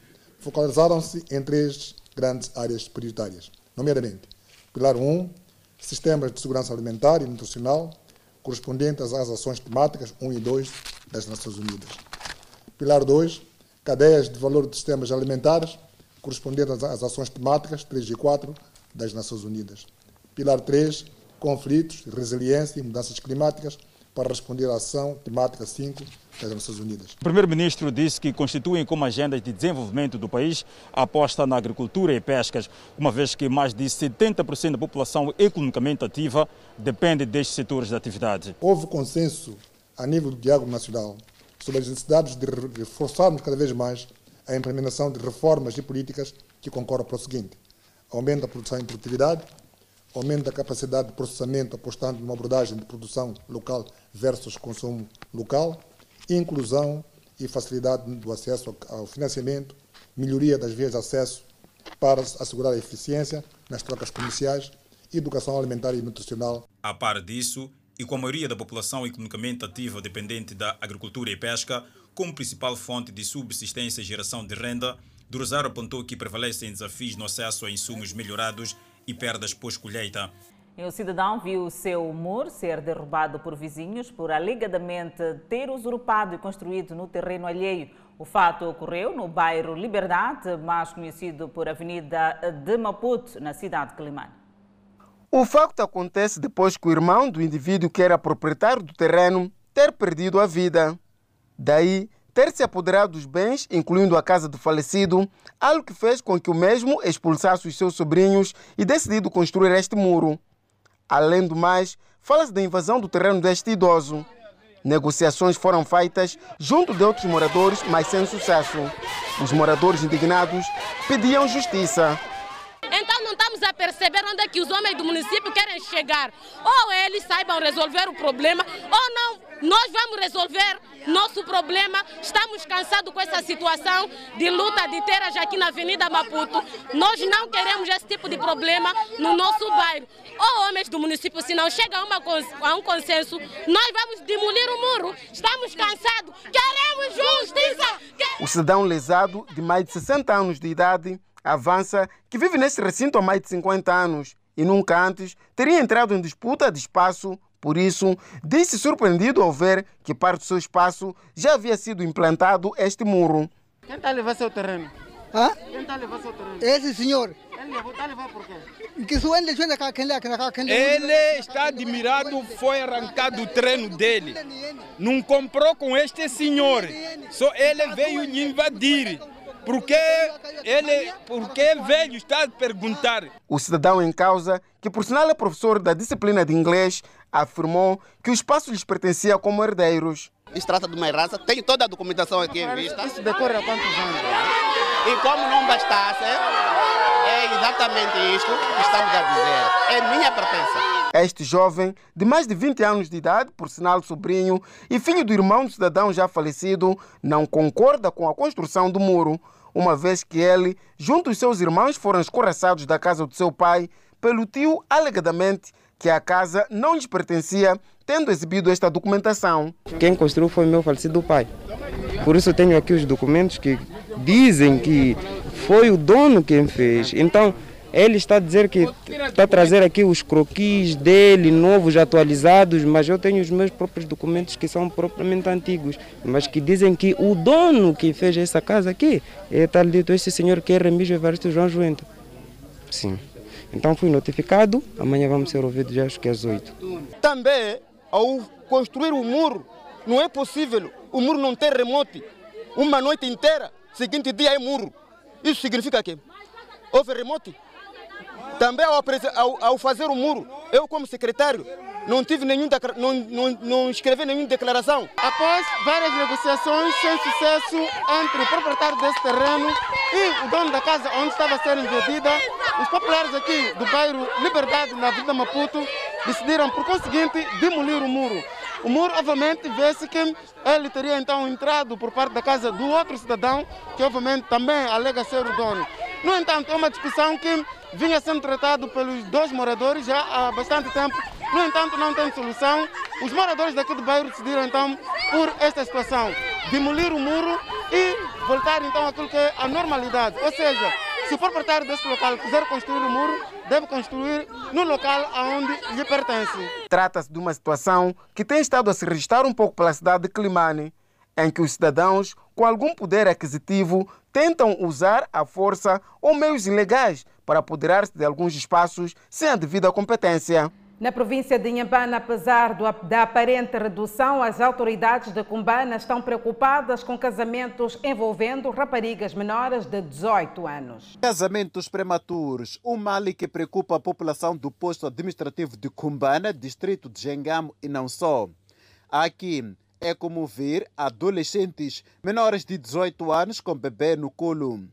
focalizaram-se em três grandes áreas prioritárias, nomeadamente Pilar 1, Sistemas de Segurança Alimentar e Nutricional, correspondentes às ações temáticas 1 e 2 das Nações Unidas. Pilar 2, cadeias de valor de sistemas alimentares, correspondentes às ações temáticas 3 e 4 das Nações Unidas. Pilar 3, conflitos, resiliência e mudanças climáticas, para responder à ação temática 5 das Nações Unidas. O primeiro-ministro disse que constituem como agendas de desenvolvimento do país a aposta na agricultura e pescas, uma vez que mais de 70% da população economicamente ativa depende destes setores de atividade. Houve consenso a nível do diálogo nacional sobre as necessidades de reforçarmos cada vez mais a implementação de reformas e políticas que concorram para o seguinte: aumento da produção e produtividade, aumento da capacidade de processamento apostando numa abordagem de produção local versus consumo local, inclusão e facilidade do acesso ao financiamento, melhoria das vias de acesso para assegurar a eficiência nas trocas comerciais, educação alimentar e nutricional. A par disso, e com a maioria da população economicamente ativa dependente da agricultura e pesca como principal fonte de subsistência e geração de renda, Durozaro apontou que prevalecem desafios no acesso a insumos melhorados e perdas pós-colheita. O cidadão viu o seu muro ser derrubado por vizinhos por alegadamente ter usurpado e construído no terreno alheio. O fato ocorreu no bairro Liberdade, mais conhecido por Avenida de Maputo, na cidade de Climane. O facto acontece depois que o irmão do indivíduo que era proprietário do terreno ter perdido a vida. Daí, ter se apoderado dos bens, incluindo a casa do falecido, algo que fez com que o mesmo expulsasse os seus sobrinhos e decidido construir este muro. Além do mais, fala-se da invasão do terreno deste idoso. Negociações foram feitas junto de outros moradores, mas sem sucesso. Os moradores indignados pediam justiça. Então não estamos a perceber onde é que os homens do município querem chegar. Ou eles saibam resolver o problema, ou não. Nós vamos resolver nosso problema. Estamos cansados com essa situação de luta de terras aqui na Avenida Maputo. Nós não queremos esse tipo de problema no nosso bairro. Ou homens do município, se não chega a, uma, a um consenso, nós vamos demolir o muro. Estamos cansados. Queremos justiça. O cidadão lesado, de mais de 60 anos de idade, avança que vive nesse recinto há mais de 50 anos e nunca antes teria entrado em disputa de espaço. Por isso, disse surpreendido ao ver que parte do seu espaço já havia sido implantado este muro. Quem está a levar seu terreno? Hã? Quem está a levar seu terreno? Esse senhor. Ele levou, está a levar por quê? Ele está admirado, foi arrancado o treino dele. Não comprou com este senhor. Só ele veio lhe invadir. Porque ele, porque velho está a perguntar. O cidadão em causa, que por sinal é professor da disciplina de inglês, afirmou que o espaço lhes pertencia como herdeiros. Isso trata de uma raça, tem toda a documentação aqui em vista. Isso decorre há quantos anos? E como não bastasse, é exatamente isto que estamos a dizer. É minha pertença. Este jovem, de mais de 20 anos de idade, por sinal sobrinho e filho do irmão do cidadão já falecido, não concorda com a construção do muro, uma vez que ele, junto aos seus irmãos, foram escorraçados da casa do seu pai pelo tio, alegadamente, que a casa não lhes pertencia, tendo exibido esta documentação. Quem construiu foi meu falecido pai. Por isso tenho aqui os documentos que dizem que foi o dono quem fez. Então, Ele está a dizer que está a trazer aqui os croquis dele, novos, atualizados, mas eu tenho os meus próprios documentos que são propriamente antigos, mas que dizem que o dono que fez essa casa aqui é tal dito esse senhor que é Remígio Evaristo João Joenta. Sim. Então fui notificado, amanhã vamos ser ouvidos, já acho que às 8. Também, ao construir o muro, não é possível o muro não ter remote uma noite inteira, seguinte dia é muro. Isso significa que houve remote. Também ao, ao, fazer o muro, eu como secretário não tive nenhum não, não, não escrevi nenhuma declaração. Após várias negociações sem sucesso entre o proprietário desse terreno e o dono da casa onde estava a ser invadida, os populares aqui do bairro Liberdade, na Vila Maputo, decidiram, por conseguinte, demolir o muro. O muro, obviamente, vê-se que ele teria então entrado por parte da casa do outro cidadão, que obviamente também alega ser o dono. No entanto, é uma discussão que vinha sendo tratado pelos dois moradores já há bastante tempo. No entanto, não tem solução. Os moradores daqui do bairro decidiram então por esta situação, demolir o muro e voltar então àquilo que é a normalidade. Ou seja, se o proprietário desse local quiser construir o muro, deve construir no local aonde lhe pertence. Trata-se de uma situação que tem estado a se registrar um pouco pela cidade de Climane, em que os cidadãos com algum poder aquisitivo tentam usar a força ou meios ilegais para apoderar-se de alguns espaços sem a devida competência. Na província de Inhambane, apesar do, da aparente redução, as autoridades de Cumbana estão preocupadas com casamentos envolvendo raparigas menores de 18 anos. Casamentos prematuros, um mal que preocupa a população do posto administrativo de Cumbana, distrito de Gengamo e não só. Aqui é como ver adolescentes menores de 18 anos com bebê no colo.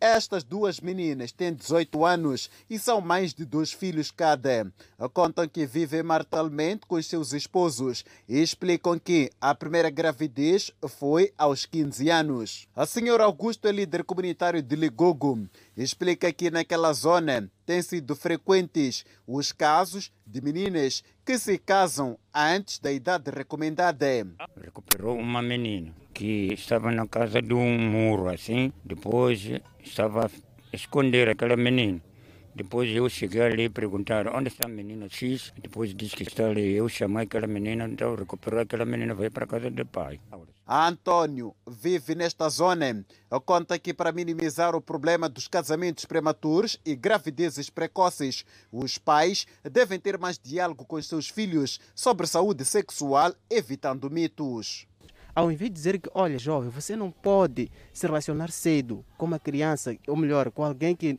Estas duas meninas têm 18 anos e são mães de dois filhos cada. Contam que vivem maritalmente com os seus esposos e explicam que a primeira gravidez foi aos 15 anos. A senhora Augusto é líder comunitário de Ligogo. Explica que naquela zona têm sido frequentes os casos de meninas que se casam antes da idade recomendada. Recuperou uma menina que estava na casa de um muro assim, depois estava a esconder aquela menina. Depois eu cheguei ali e perguntar onde está a menina X. Depois disse que está ali. Eu chamei aquela menina, então recuperou aquela menina, veio para a casa do pai. Antônio vive nesta zona. Conta que para minimizar o problema dos casamentos prematuros e gravidezes precoces, os pais devem ter mais diálogo com os seus filhos sobre saúde sexual, evitando mitos ao invés de dizer que, olha, jovem, você não pode se relacionar cedo com uma criança, ou melhor, com alguém que,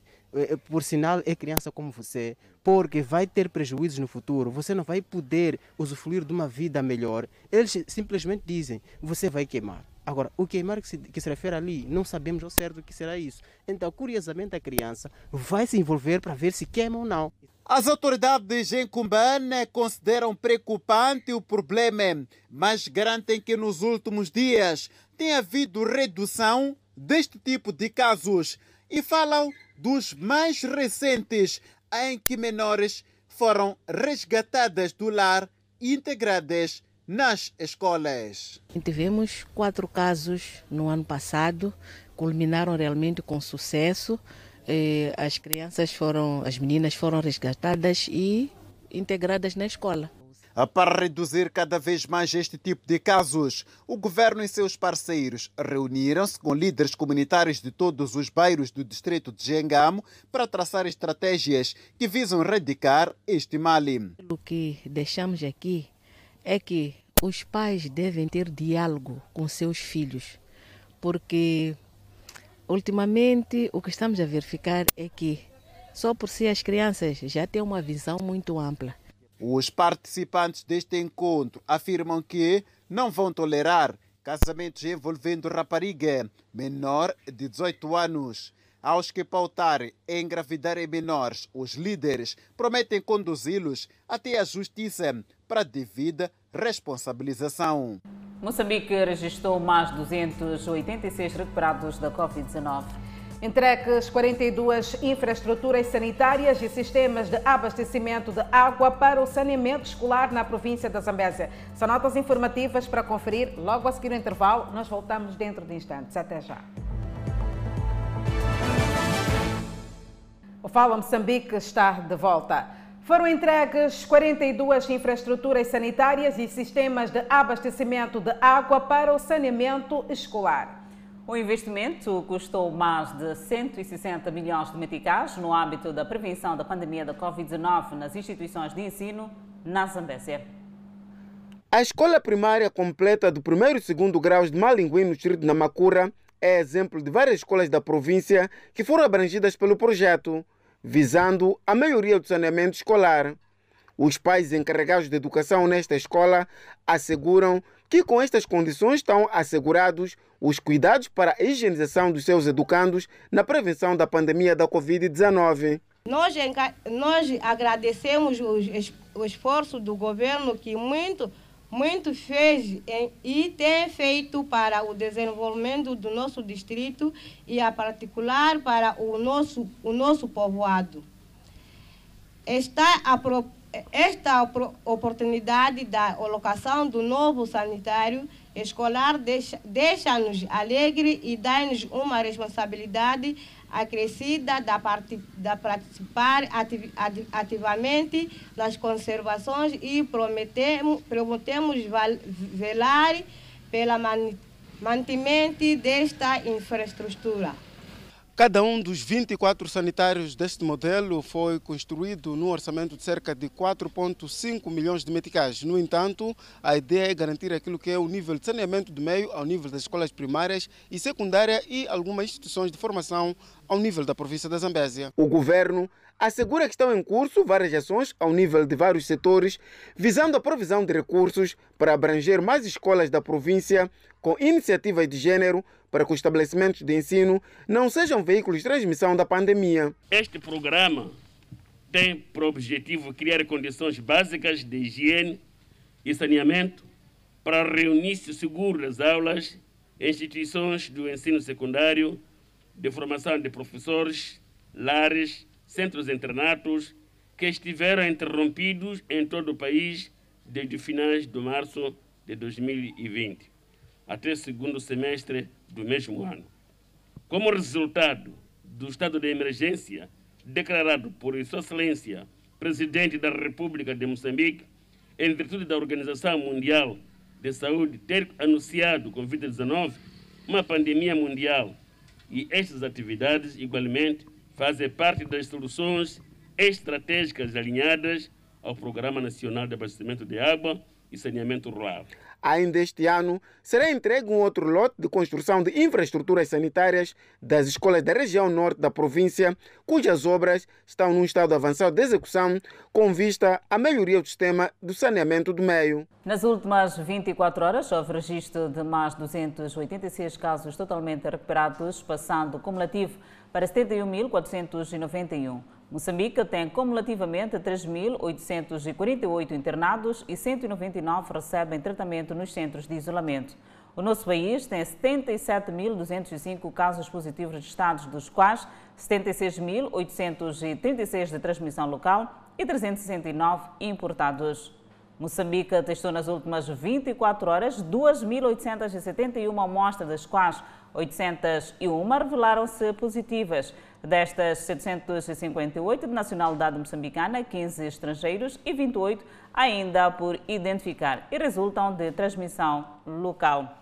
por sinal, é criança como você, porque vai ter prejuízos no futuro, você não vai poder usufruir de uma vida melhor. Eles simplesmente dizem, você vai queimar. Agora, o queimar que se, que se refere ali, não sabemos ao certo o que será isso. Então, curiosamente, a criança vai se envolver para ver se queima ou não. As autoridades em Cumbane consideram preocupante o problema, mas garantem que nos últimos dias tem havido redução deste tipo de casos e falam dos mais recentes em que menores foram resgatadas do lar e integradas nas escolas. Tivemos quatro casos no ano passado, culminaram realmente com sucesso. Eh, as crianças foram, as meninas foram resgatadas e integradas na escola. Para reduzir cada vez mais este tipo de casos, o governo e seus parceiros reuniram-se com líderes comunitários de todos os bairros do distrito de Gengamo para traçar estratégias que visam erradicar este mal. O que deixamos aqui é que os pais devem ter diálogo com seus filhos, porque Ultimamente, o que estamos a verificar é que só por si as crianças já têm uma visão muito ampla. Os participantes deste encontro afirmam que não vão tolerar casamentos envolvendo rapariga menor de 18 anos. Aos que pautarem em engravidarem menores, os líderes prometem conduzi-los até a justiça para devida responsabilização. Moçambique registrou mais 286 recuperados da Covid-19. Entregues 42 infraestruturas sanitárias e sistemas de abastecimento de água para o saneamento escolar na província da Zambésia. São notas informativas para conferir logo a seguir o intervalo. Nós voltamos dentro de instantes. Até já. O Fala Moçambique está de volta. Foram entregues 42 infraestruturas sanitárias e sistemas de abastecimento de água para o saneamento escolar. O investimento custou mais de 160 milhões de meticais no âmbito da prevenção da pandemia da Covid-19 nas instituições de ensino na Zambésia. A escola primária completa do primeiro e segundo graus de Malinguim, no distrito de Namacura, é exemplo de várias escolas da província que foram abrangidas pelo projeto, visando a melhoria do saneamento escolar. Os pais encarregados de educação nesta escola asseguram que com estas condições estão assegurados os cuidados para a higienização dos seus educandos na prevenção da pandemia da Covid-19. Nós, nós agradecemos o esforço do governo que muito muito fez e tem feito para o desenvolvimento do nosso distrito e, a particular, para o nosso, o nosso povoado. Esta, esta oportunidade da alocação do novo sanitário escolar deixa-nos deixa alegre e dá-nos uma responsabilidade acrescida da, parte, da participar ativ, ativamente nas conservações e prometemos, prometemos velar pelo mantimento desta infraestrutura. Cada um dos 24 sanitários deste modelo foi construído num orçamento de cerca de 4,5 milhões de meticais. No entanto, a ideia é garantir aquilo que é o nível de saneamento do meio ao nível das escolas primárias e secundária e algumas instituições de formação ao nível da província da Zambésia. O governo assegura que estão em curso várias ações ao nível de vários setores, visando a provisão de recursos para abranger mais escolas da província com iniciativas de gênero para que os estabelecimentos de ensino não sejam veículos de transmissão da pandemia. Este programa tem por objetivo criar condições básicas de higiene e saneamento para reunir-se seguro das aulas instituições do ensino secundário de formação de professores, lares, centros internatos que estiveram interrompidos em todo o país desde finais de março de 2020 até o segundo semestre do mesmo ano. Como resultado do estado de emergência declarado por Sua Excelência, Presidente da República de Moçambique, em virtude da Organização Mundial de Saúde ter anunciado com Covid-19 uma pandemia mundial e estas atividades, igualmente, fazem parte das soluções estratégicas alinhadas ao Programa Nacional de Abastecimento de Água e Saneamento Rural. Ainda este ano, será entregue um outro lote de construção de infraestruturas sanitárias das escolas da região norte da província, cujas obras estão num estado avançado de execução, com vista à melhoria do sistema do saneamento do meio. Nas últimas 24 horas, houve registro de mais 286 casos totalmente recuperados, passando cumulativo para 71.491. Moçambique tem cumulativamente 3.848 internados e 199 recebem tratamento nos centros de isolamento. O nosso país tem 77.205 casos positivos registrados, dos quais 76.836 de transmissão local e 369 importados. Moçambique testou nas últimas 24 horas 2.871 amostras, das quais 801 revelaram-se positivas. Destas, 758 de nacionalidade moçambicana, 15 estrangeiros e 28 ainda por identificar e resultam de transmissão local.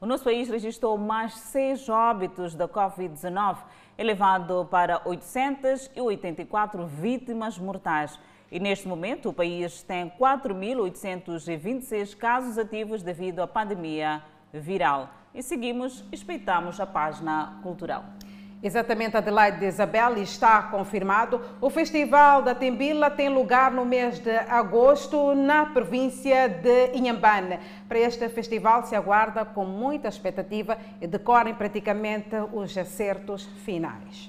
O nosso país registrou mais seis óbitos da Covid-19, elevado para 884 vítimas mortais. E neste momento, o país tem 4.826 casos ativos devido à pandemia viral. E seguimos, espeitamos a página cultural. Exatamente, Adelaide Isabel, está confirmado. O Festival da Tembila tem lugar no mês de agosto na província de Inhambane. Para este festival se aguarda com muita expectativa e decorem praticamente os acertos finais.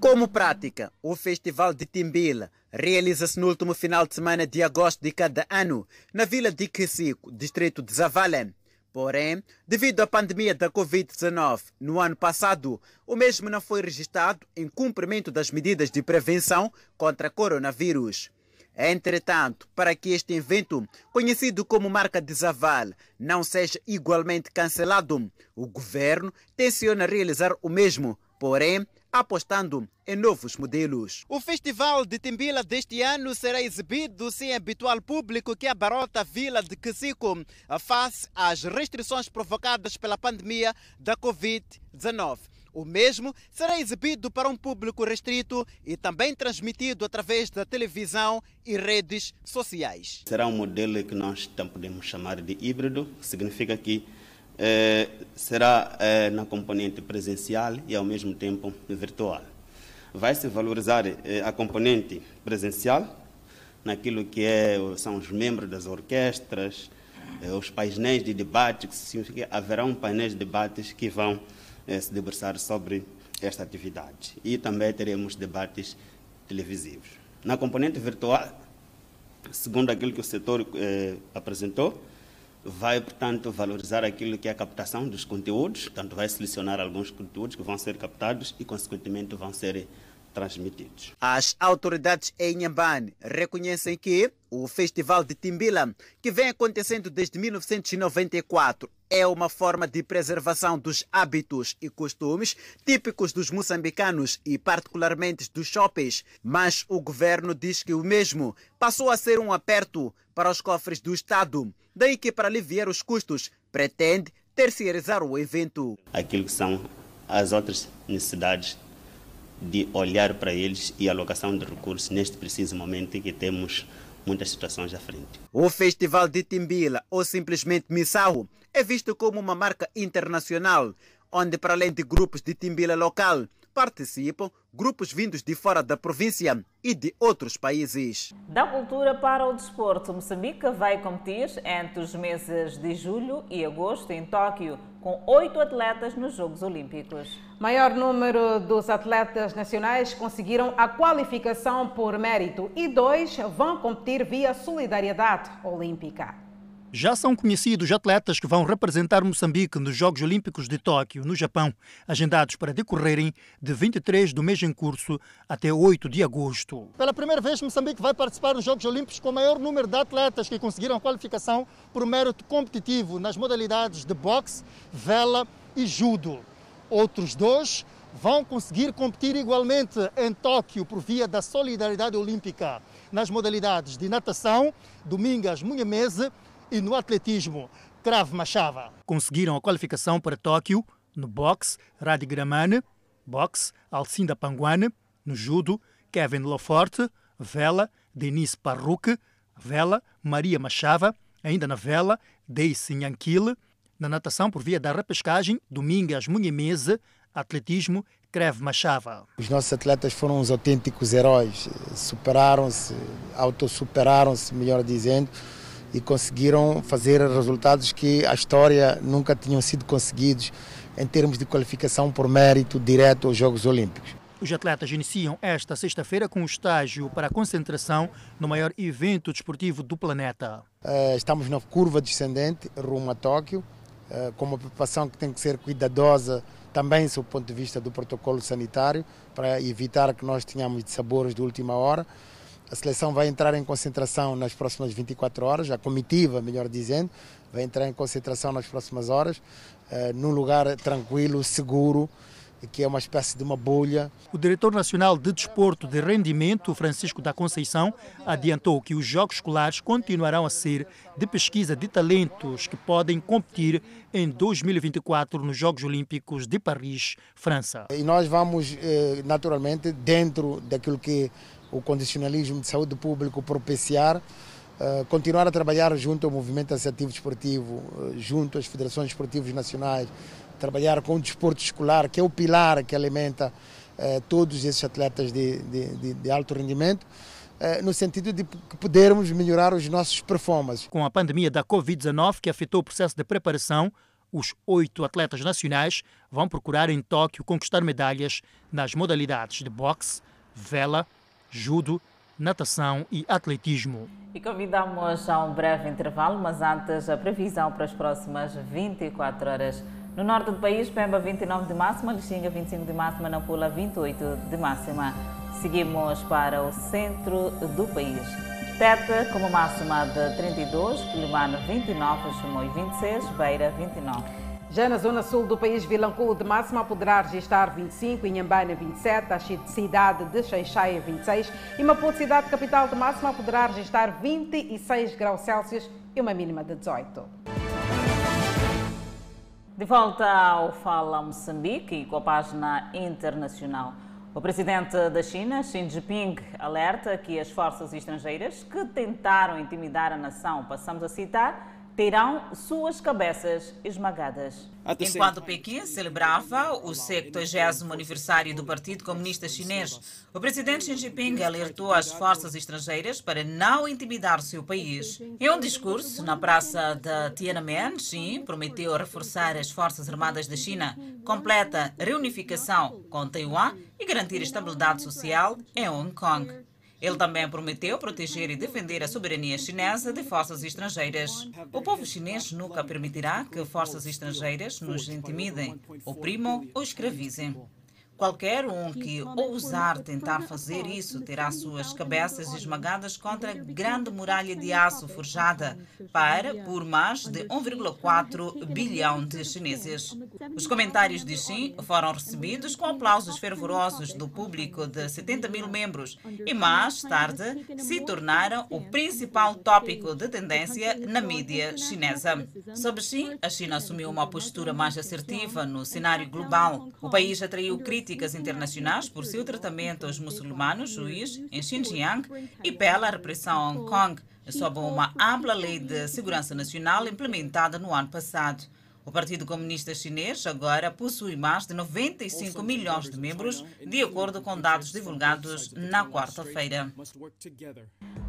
Como prática, o Festival de Timbila realiza-se no último final de semana de agosto de cada ano, na vila de Quesico, distrito de Zavalem. Porém, devido à pandemia da Covid-19 no ano passado, o mesmo não foi registrado em cumprimento das medidas de prevenção contra coronavírus. Entretanto, para que este evento, conhecido como Marca de Zaval, não seja igualmente cancelado, o governo tenciona realizar o mesmo, porém, apostando em novos modelos. O Festival de Timbila deste ano será exibido sem habitual público que abarrota a vila de Quesico face às restrições provocadas pela pandemia da Covid-19. O mesmo será exibido para um público restrito e também transmitido através da televisão e redes sociais. Será um modelo que nós podemos chamar de híbrido, que significa que eh, será eh, na componente presencial e ao mesmo tempo virtual. Vai se valorizar eh, a componente presencial naquilo que é, são os membros das orquestras, os painéis de debate, que significa que haverá um painel de debates que vão se debruçar sobre esta atividade. E também teremos debates televisivos. Na componente virtual, segundo aquilo que o setor eh, apresentou, vai, portanto, valorizar aquilo que é a captação dos conteúdos, portanto, vai selecionar alguns conteúdos que vão ser captados e, consequentemente, vão ser transmitidos. As autoridades em Inhambane reconhecem que o Festival de Timbila, que vem acontecendo desde 1994, é uma forma de preservação dos hábitos e costumes típicos dos moçambicanos e particularmente dos shoppings, mas o governo diz que o mesmo passou a ser um aperto para os cofres do Estado, daí que para aliviar os custos pretende terceirizar o evento. Aquilo que são as outras necessidades de olhar para eles e alocação de recursos neste preciso momento em que temos muitas situações à frente. O Festival de Timbila, ou simplesmente Missau, é visto como uma marca internacional, onde para além de grupos de Timbila local, participam grupos vindos de fora da província e de outros países. Da cultura para o desporto, Moçambique vai competir entre os meses de julho e agosto em Tóquio, com oito atletas nos Jogos Olímpicos. Maior número dos atletas nacionais conseguiram a qualificação por mérito e dois vão competir via solidariedade olímpica. Já são conhecidos atletas que vão representar Moçambique nos Jogos Olímpicos de Tóquio, no Japão, agendados para decorrerem de 23 do mês em curso até 8 de agosto. Pela primeira vez, Moçambique vai participar nos Jogos Olímpicos com o maior número de atletas que conseguiram qualificação por mérito competitivo nas modalidades de boxe, vela e judo. Outros dois vão conseguir competir igualmente em Tóquio por via da solidariedade olímpica nas modalidades de natação, Domingas Munhamese e no atletismo, Krav Machava. Conseguiram a qualificação para Tóquio no boxe, Radi Gramane, boxe, Alcinda Panguane, no judo, Kevin Laforte, vela, Denise Parruque, vela, Maria Machava, ainda na vela, Daisy Nhanquile, na natação por via da repescagem, Domingas Munhemese, atletismo, Krev Machava. Os nossos atletas foram os autênticos heróis, superaram-se, autossuperaram-se, melhor dizendo, e conseguiram fazer resultados que a história nunca tinham sido conseguidos em termos de qualificação por mérito direto aos Jogos Olímpicos. Os atletas iniciam esta sexta-feira com o estágio para a concentração no maior evento desportivo do planeta. Eh, estamos na curva descendente rumo a Tóquio, eh, com uma preocupação que tem que ser cuidadosa também do ponto de vista do protocolo sanitário, para evitar que nós tenhamos sabores de última hora. A seleção vai entrar em concentração nas próximas 24 horas, a comitiva, melhor dizendo, vai entrar em concentração nas próximas horas, uh, num lugar tranquilo, seguro, que é uma espécie de uma bolha. O diretor nacional de desporto de rendimento, Francisco da Conceição, adiantou que os Jogos Escolares continuarão a ser de pesquisa de talentos que podem competir em 2024 nos Jogos Olímpicos de Paris, França. E nós vamos, eh, naturalmente, dentro daquilo que o condicionalismo de saúde pública propiciar, uh, continuar a trabalhar junto ao movimento associativo desportivo, uh, junto às federações esportivas nacionais, trabalhar com o desporto escolar, que é o pilar que alimenta uh, todos esses atletas de, de, de, de alto rendimento no sentido de podermos melhorar os nossos performances. Com a pandemia da Covid-19 que afetou o processo de preparação, os oito atletas nacionais vão procurar em Tóquio conquistar medalhas nas modalidades de boxe, vela, judo, natação e atletismo. E convidamos a um breve intervalo, mas antes a previsão para as próximas 24 horas. No norte do país, Pemba 29 de máxima, Lixinga 25 de máxima, Nampula 28 de máxima. Seguimos para o centro do país. Tete com máxima de 32, Quilimano 29, Chumoi 26, Beira 29. Já na zona sul do país, Vilanculo de máxima poderá registrar 25, Inhambane 27, a cidade de Xaixaia 26 e Maputo, cidade capital de máxima, poderá registrar 26 graus Celsius e uma mínima de 18. De volta ao Fala Moçambique com a página internacional. O presidente da China, Xi Jinping, alerta que as forças estrangeiras que tentaram intimidar a nação, passamos a citar, terão suas cabeças esmagadas. Enquanto Pequim celebrava o 70 aniversário do Partido Comunista Chinês, o presidente Xi Jinping alertou as forças estrangeiras para não intimidar seu país. Em um discurso na praça de Tiananmen, Xi prometeu reforçar as forças armadas da China, completa reunificação com Taiwan e garantir estabilidade social em Hong Kong. Ele também prometeu proteger e defender a soberania chinesa de forças estrangeiras. O povo chinês nunca permitirá que forças estrangeiras nos intimidem, oprimam ou escravizem. Qualquer um que ousar tentar fazer isso terá suas cabeças esmagadas contra a grande muralha de aço forjada para por mais de 1,4 bilhão de chineses. Os comentários de Xi foram recebidos com aplausos fervorosos do público de 70 mil membros e mais tarde se tornaram o principal tópico de tendência na mídia chinesa. Sob Xi, a China assumiu uma postura mais assertiva no cenário global. O país atraiu críticas críticas internacionais por seu tratamento aos muçulmanos juiz em Xinjiang e pela repressão em Hong Kong, sob uma ampla lei de segurança nacional implementada no ano passado. O Partido Comunista Chinês agora possui mais de 95 milhões de membros, de acordo com dados divulgados na quarta-feira.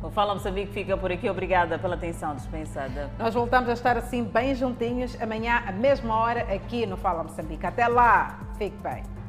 O Fala Moçambique fica por aqui. Obrigada pela atenção dispensada. Nós voltamos a estar assim bem juntinhos amanhã, à mesma hora, aqui no Fala Moçambique. Até lá, fique bem.